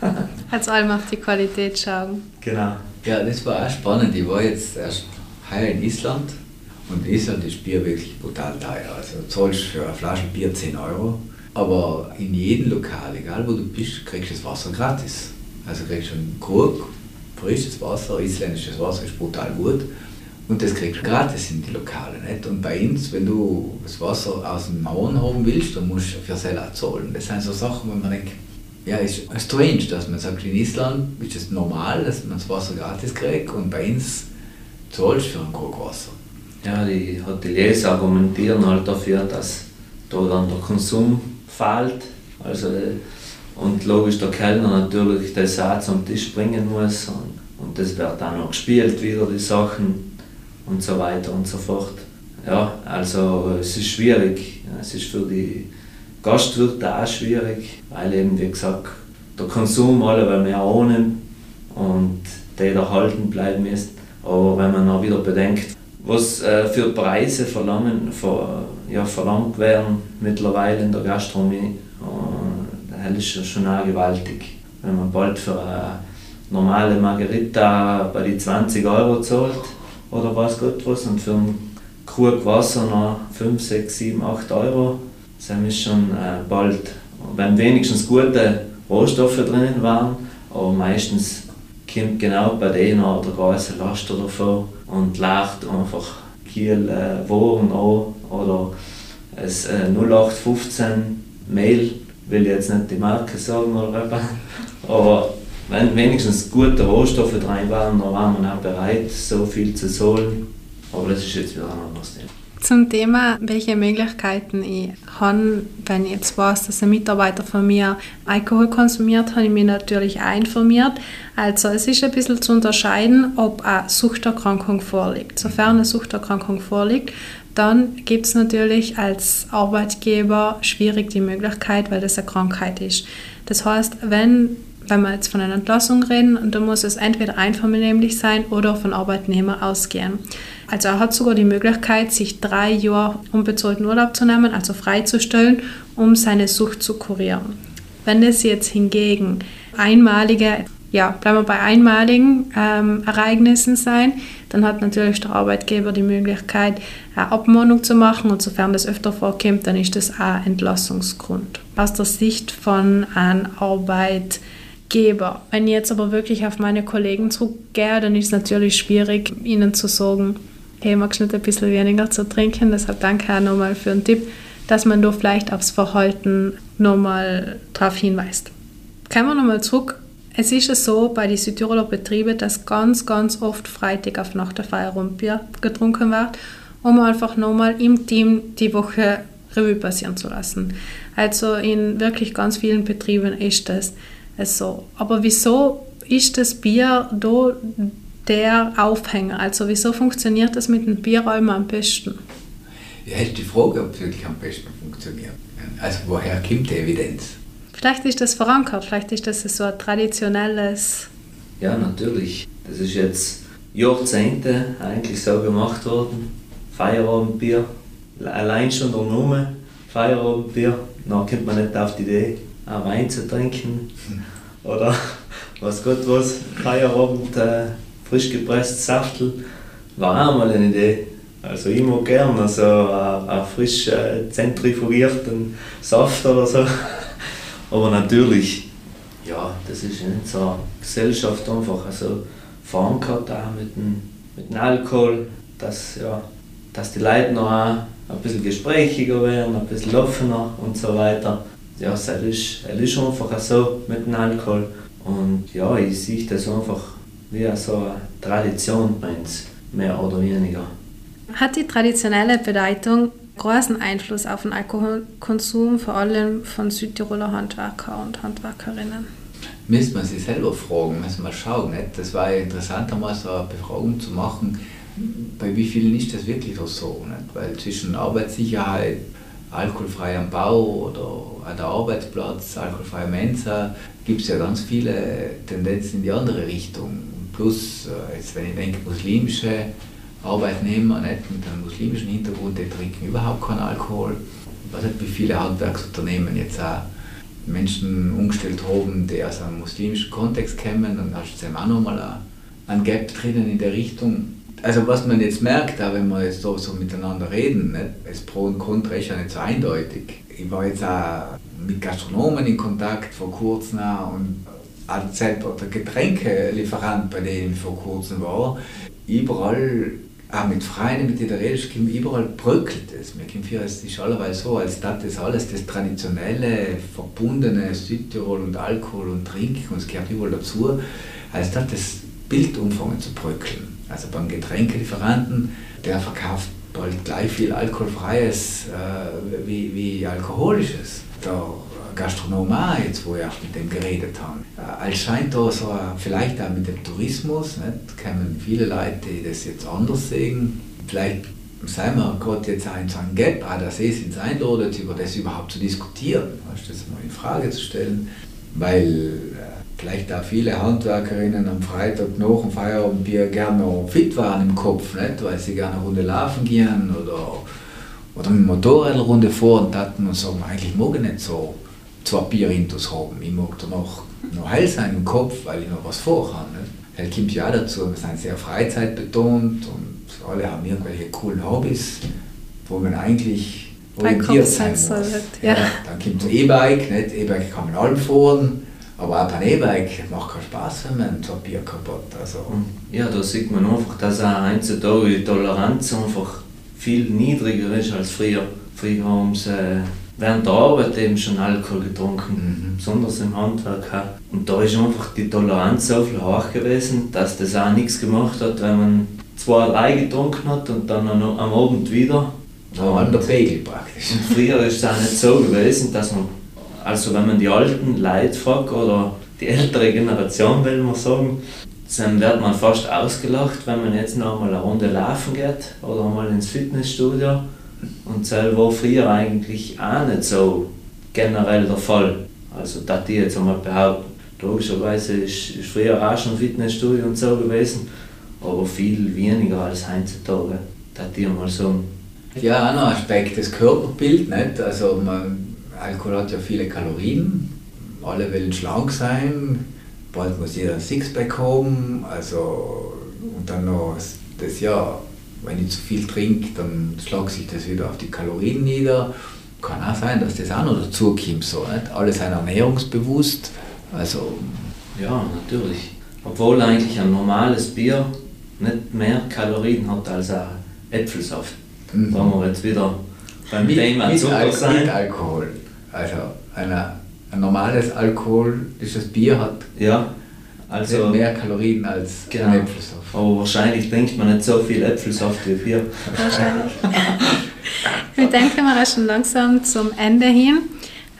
Speaker 2: Also allem auf die Qualität schauen.
Speaker 3: Genau.
Speaker 4: Ja, das war auch spannend. Ich war jetzt erst heuer in Island und in Island ist Bier wirklich brutal teuer. Also du zahlst für eine Flasche Bier 10 Euro, aber in jedem Lokal, egal wo du bist, kriegst du das Wasser gratis. Also kriegst du einen Krug, frisches Wasser, isländisches Wasser ist brutal gut und das kriegst du gratis in die Lokale. Nicht? Und bei uns, wenn du das Wasser aus dem Mauern haben willst, dann musst du für selber zahlen. Das sind so Sachen, wo man denkt, ja, ist strange, dass man sagt, in Island ist es normal, dass man das Wasser gratis kriegt und bei uns zahlst du für einen Krug Wasser.
Speaker 3: Ja, die Hoteliers argumentieren halt dafür, dass da dann der Konsum fällt. Also, und logisch der Kellner natürlich das auch zum Tisch bringen muss und, und das wird dann noch gespielt wieder, die Sachen und so weiter und so fort. Ja, also es ist schwierig. Es ist für die Gastwirte auch schwierig, weil eben, wie gesagt, der Konsum alle mehr ohne und der erhalten bleiben ist. Aber wenn man auch wieder bedenkt, was äh, für Preise verlangen, ver, ja, verlangt werden mittlerweile in der Gastronomie, äh, das ist ja schon auch gewaltig. Wenn man bald für eine normale Margarita bei die 20 Euro zahlt oder was Gott was und für einen Krug Wasser noch 5, 6, 7, 8 Euro, sind wir schon äh, bald. Wenn wenigstens gute Rohstoffe drinnen waren, aber meistens kommt genau bei denen auch der große Laster davor und lacht einfach Kiel äh, Wohren an oder es äh, 0815 Mail, will ich jetzt nicht die Marke sagen oder aber wenn wenigstens gute Rohstoffe drin waren, dann war man auch bereit, so viel zu zahlen. Aber das ist jetzt wieder ein anderes Thema.
Speaker 2: Zum Thema, welche Möglichkeiten ich habe, wenn ich jetzt weiß, dass ein Mitarbeiter von mir Alkohol konsumiert, habe ich mich natürlich auch informiert. Also es ist ein bisschen zu unterscheiden, ob eine Suchterkrankung vorliegt. Sofern eine Suchterkrankung vorliegt, dann gibt es natürlich als Arbeitgeber schwierig die Möglichkeit, weil das eine Krankheit ist. Das heißt, wenn wenn wir jetzt von einer Entlassung reden, dann muss es entweder einvernehmlich sein oder von Arbeitnehmer ausgehen. Also er hat sogar die Möglichkeit, sich drei Jahre unbezahlten Urlaub zu nehmen, also freizustellen, um seine Sucht zu kurieren. Wenn es jetzt hingegen einmalige, ja, bleiben wir bei einmaligen ähm, Ereignissen sein, dann hat natürlich der Arbeitgeber die Möglichkeit, eine Abmahnung zu machen und sofern das öfter vorkommt, dann ist das auch Entlassungsgrund. Aus der Sicht von einem Arbeitgeber Geber. Wenn ich jetzt aber wirklich auf meine Kollegen zurückgehe, dann ist es natürlich schwierig, ihnen zu sagen, hey, magst du nicht ein bisschen weniger zu trinken? Deshalb danke auch nochmal für den Tipp, dass man da vielleicht aufs Verhalten nochmal darauf hinweist. Kommen wir nochmal zurück. Es ist ja so bei den Südtiroler Betrieben, dass ganz, ganz oft Freitag auf Nacht der Feierabend Bier getrunken wird, um einfach nochmal im Team die Woche Revue passieren zu lassen. Also in wirklich ganz vielen Betrieben ist das also, aber wieso ist das Bier da der Aufhänger? Also wieso funktioniert das mit den Bierräumen am besten?
Speaker 4: Ja, ist die Frage, ob es wirklich am besten funktioniert. Also woher kommt die Evidenz?
Speaker 2: Vielleicht ist das verankert, vielleicht ist das so ein traditionelles...
Speaker 3: Ja, natürlich. Das ist jetzt Jahrzehnte eigentlich so gemacht worden. Feierabendbier, allein schon der Name Feierabendbier, dann kommt man nicht auf die Idee, Wein zu trinken oder was Gott was, Feierabend äh, frisch gepresstes Saftel, war auch mal eine Idee. Also ich mag gerne so einen frisch äh, zentrifugierten Saft oder so. Aber natürlich, ja, das ist so eine Gesellschaft einfach also verankert auch mit dem, mit dem Alkohol, dass, ja, dass die Leute noch ein bisschen gesprächiger werden, ein bisschen offener und so weiter ja, es ist, es ist einfach so mit dem Alkohol. Und ja, ich sehe das einfach wie so eine Tradition bei uns, mehr oder weniger.
Speaker 2: Hat die traditionelle Bedeutung großen Einfluss auf den Alkoholkonsum, vor allem von Südtiroler Handwerker und Handwerkerinnen?
Speaker 4: Müsste man sich selber fragen, müssen wir schauen. Nicht? Das war interessant, einmal so eine Befragung zu machen, bei wie vielen ist das wirklich so? Nicht? Weil zwischen Arbeitssicherheit, alkoholfrei am Bau oder an der Arbeitsplatz, alkoholfreie Mensa, gibt es ja ganz viele Tendenzen in die andere Richtung. Plus, äh, jetzt wenn ich denke, muslimische Arbeitnehmer nicht, mit einem muslimischen Hintergrund, die trinken überhaupt keinen Alkohol. Ich weiß nicht, wie viele Handwerksunternehmen jetzt auch Menschen umgestellt haben, die aus einem muslimischen Kontext kommen, dann hast du auch nochmal ein Gap drinnen in der Richtung. Also was man jetzt merkt, auch wenn wir jetzt so, so miteinander reden, nicht? das Pro und Contra ist ja nicht so eindeutig. Ich war jetzt auch mit Gastronomen in Kontakt vor kurzem und als selber der Getränkelieferant, bei dem ich vor kurzem war, überall, auch mit Freien, mit denen du redest, überall bröckelt es. Mir kommt es ist allerweise so, als dass das alles das traditionelle, verbundene Südtirol und Alkohol und Trinken, und es gehört überall dazu, als dass das Bild umfangen zu bröckeln. Also beim Getränkelieferanten, der verkauft bald gleich viel alkoholfreies äh, wie, wie alkoholisches. Der Gastronom auch, jetzt wo wir auch mit dem geredet haben. Äh, als scheint da so, vielleicht auch mit dem Tourismus, nicht, kommen viele Leute, die das jetzt anders sehen. Vielleicht seien wir gerade jetzt ein ein Gap, auch dass es uns einladet, über das überhaupt zu diskutieren, das mal in Frage zu stellen, weil äh, vielleicht auch viele Handwerkerinnen am Freitag nach dem Feierabendbier gerne noch fit waren im Kopf, nicht? weil sie gerne eine Runde laufen gehen oder, oder mit dem Motorrad eine Runde fahren hatten und sagen, eigentlich mag ich nicht so zwei Bier intus haben. Ich mag da noch, noch heil sein im Kopf, weil ich noch was vorhabe. Das kommt ja auch dazu, wir sind sehr freizeitbetont und alle haben irgendwelche coolen Hobbys, wo man eigentlich orientiert sein muss. Ja. Ja, dann kommt das E-Bike, E-Bike kann man allem fahren aber auch beim E-Bike macht keinen Spaß, wenn man so ein Bier kaputt also.
Speaker 3: Ja, da sieht man einfach, dass auch heutzutage die Toleranz einfach viel niedriger ist als früher. Früher haben sie äh, während der Arbeit eben schon Alkohol getrunken, mhm. besonders im Handwerk. Und da ist einfach die Toleranz so viel hoch gewesen, dass das auch nichts gemacht hat, wenn man zwei, drei getrunken hat und dann am Abend wieder.
Speaker 4: Da war der Pegel praktisch.
Speaker 3: Und früher ist es auch nicht so gewesen, dass man also wenn man die alten Leute fragt oder die ältere Generation, will man sagen, dann wird man fast ausgelacht, wenn man jetzt noch einmal eine Runde laufen geht oder mal ins Fitnessstudio. Und das war früher eigentlich auch nicht so generell der Fall. Also, das die jetzt einmal behaupten. Logischerweise ist, ist früher auch schon Fitnessstudio und so gewesen, aber viel weniger als heutzutage. Das die mal sagen.
Speaker 4: Ja, auch noch ein Aspekt, das Körperbild. Nicht? Also man Alkohol hat ja viele Kalorien, alle wollen schlank sein, bald muss jeder ein Sixpack haben, also und dann noch das ja, wenn ich zu viel trinke, dann schlägt sich das wieder auf die Kalorien nieder. Kann auch sein, dass das auch noch dazu kommt, so, nicht? alle sind ernährungsbewusst, also...
Speaker 3: Ja, natürlich. Obwohl eigentlich ein normales Bier nicht mehr Kalorien hat als ein Äpfelsaft. Mhm. Da haben wir jetzt wieder beim mit, Thema Zucker sein.
Speaker 4: Mit Alkohol. Also eine, ein normales alkoholisches Bier hat
Speaker 3: ja, also
Speaker 4: mehr Kalorien als
Speaker 3: genau. ein Äpfelsaft. Aber wahrscheinlich trinkt man nicht so viel Äpfelsaft wie Bier.
Speaker 2: Wahrscheinlich. Wir denken wir schon langsam zum Ende hin.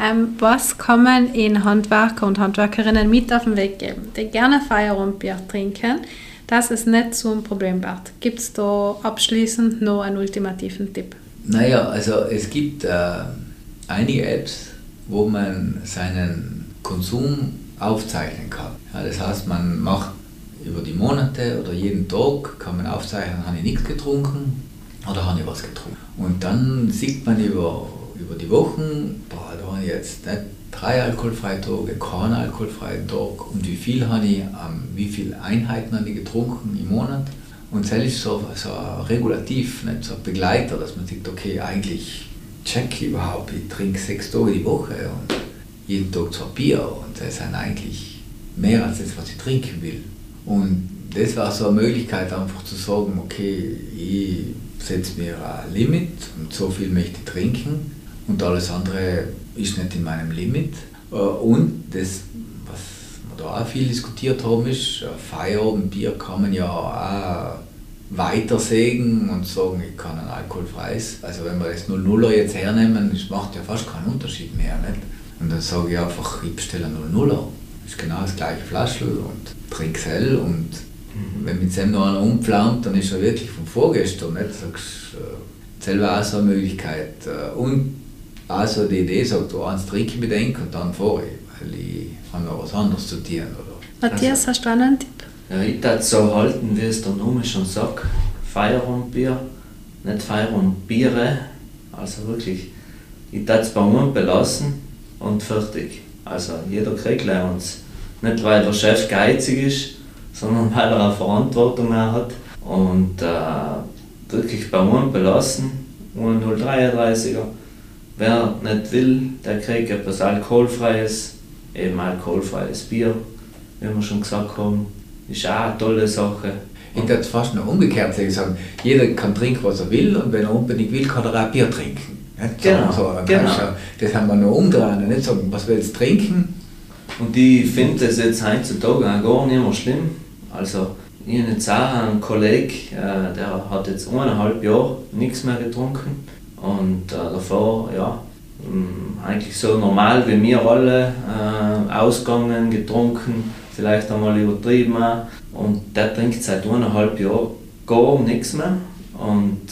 Speaker 2: Ähm, was kann man in Handwerker und Handwerkerinnen mit auf den Weg geben, die gerne Feierabendbier trinken, dass es nicht so ein Problem wird? Gibt es da abschließend noch einen ultimativen Tipp?
Speaker 4: Naja, also es gibt äh, einige Apps, wo man seinen Konsum aufzeichnen kann. Ja, das heißt, man macht über die Monate oder jeden Tag kann man aufzeichnen, habe ich nichts getrunken oder habe ich was getrunken. Und dann sieht man über, über die Wochen, boah, da habe ich jetzt nicht drei alkoholfreie Tage, keinen alkoholfreien Tag und wie viel habe ich, ähm, wie viele Einheiten habe ich getrunken im Monat. Und das ist so, so Regulativ, nicht so ein Begleiter, dass man sieht, okay, eigentlich check überhaupt. Ich trinke sechs Tage die Woche und jeden Tag zwei Bier und das sind eigentlich mehr als das, was ich trinken will. Und das war so eine Möglichkeit, einfach zu sagen, okay, ich setze mir ein Limit und so viel möchte ich trinken und alles andere ist nicht in meinem Limit. Äh, und das, was wir da auch viel diskutiert haben, ist, Feierabendbier kann man ja auch weitersägen und sagen, ich kann ein alkoholfreies, also wenn wir das 00er jetzt hernehmen, das macht ja fast keinen Unterschied mehr. Nicht? Und dann sage ich einfach, ich bestelle ein 00er. Das ist genau das gleiche Flaschel und trinke es hell und mhm. wenn mit dem noch einer umpflaumt, dann ist er wirklich von vorgestern. Nicht? Sagst, äh, selber auch so eine Möglichkeit. Äh, und auch so die Idee sagt, du eins trinke ich bedenke und dann fahre ich, weil ich habe noch was anderes zu tun. Oder?
Speaker 2: Matthias, hast du einen Tipp?
Speaker 3: Ja, ich würde so halten, wie es der Name schon sagt. Feierabendbier, nicht Feierabendbiere. Also wirklich, ich würde es bei uns belassen und fertig. Also jeder kriegt uns. Nicht weil der Chef geizig ist, sondern weil er eine Verantwortung mehr hat. Und äh, wirklich bei uns belassen, 033er. Wer nicht will, der kriegt etwas Alkoholfreies, eben alkoholfreies Bier, wie wir schon gesagt haben. Ist auch eine tolle Sache.
Speaker 4: Ich würde fast noch umgekehrt sagen, jeder kann trinken, was er will und wenn er unbedingt will, kann er auch Bier trinken.
Speaker 3: Genau,
Speaker 4: so,
Speaker 3: genau.
Speaker 4: das haben wir noch umdrehen, nicht sagen, was willst du trinken?
Speaker 3: Und ich finde das jetzt heutzutage auch gar nicht mehr schlimm. Also, ich habe jetzt auch einen Kollegen, äh, der hat jetzt eineinhalb Jahre nichts mehr getrunken. Und äh, davor, ja, mh, eigentlich so normal wie wir alle, äh, ausgegangen, getrunken, vielleicht einmal übertrieben. Und der trinkt seit eineinhalb Jahren gar nichts mehr. Und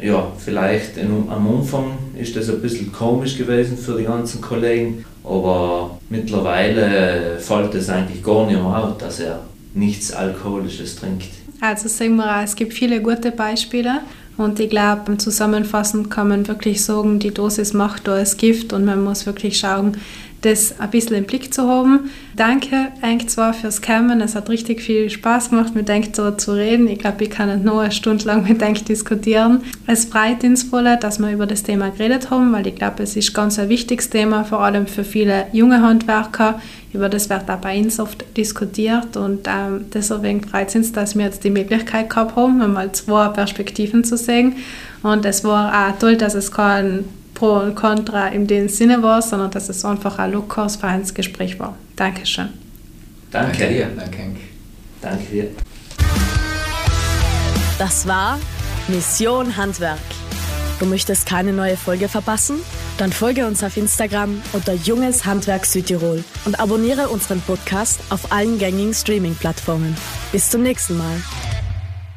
Speaker 3: ja, vielleicht in, am Anfang ist das ein bisschen komisch gewesen für die ganzen Kollegen, aber mittlerweile fällt es eigentlich gar nicht mehr auf, dass er nichts Alkoholisches trinkt.
Speaker 2: Also sagen wir es gibt viele gute Beispiele und ich glaube, beim Zusammenfassen kann man wirklich sagen, die Dosis macht da das Gift und man muss wirklich schauen, das ein bisschen im Blick zu haben. Danke eigentlich zwar fürs Kommen, es hat richtig viel Spaß gemacht, mit euch so zu reden. Ich glaube, ich kann nicht nur eine Stunde lang mit euch diskutieren. Es freut uns voll, dass wir über das Thema geredet haben, weil ich glaube, es ist ganz ein wichtiges Thema, vor allem für viele junge Handwerker. Über das wird auch bei uns oft diskutiert und ähm, deswegen freut es uns, dass wir jetzt die Möglichkeit gehabt haben, einmal zwei Perspektiven zu sehen. Und es war auch toll, dass es kein Pro und Contra in dem Sinne war, sondern dass es einfach ein lockeres Vereinsgespräch war. Dankeschön.
Speaker 3: Danke.
Speaker 4: Danke dir. Danke.
Speaker 3: Danke dir.
Speaker 1: Das war Mission Handwerk. Du möchtest keine neue Folge verpassen? Dann folge uns auf Instagram unter Junges Handwerk Südtirol und abonniere unseren Podcast auf allen gängigen Streaming-Plattformen. Bis zum nächsten Mal.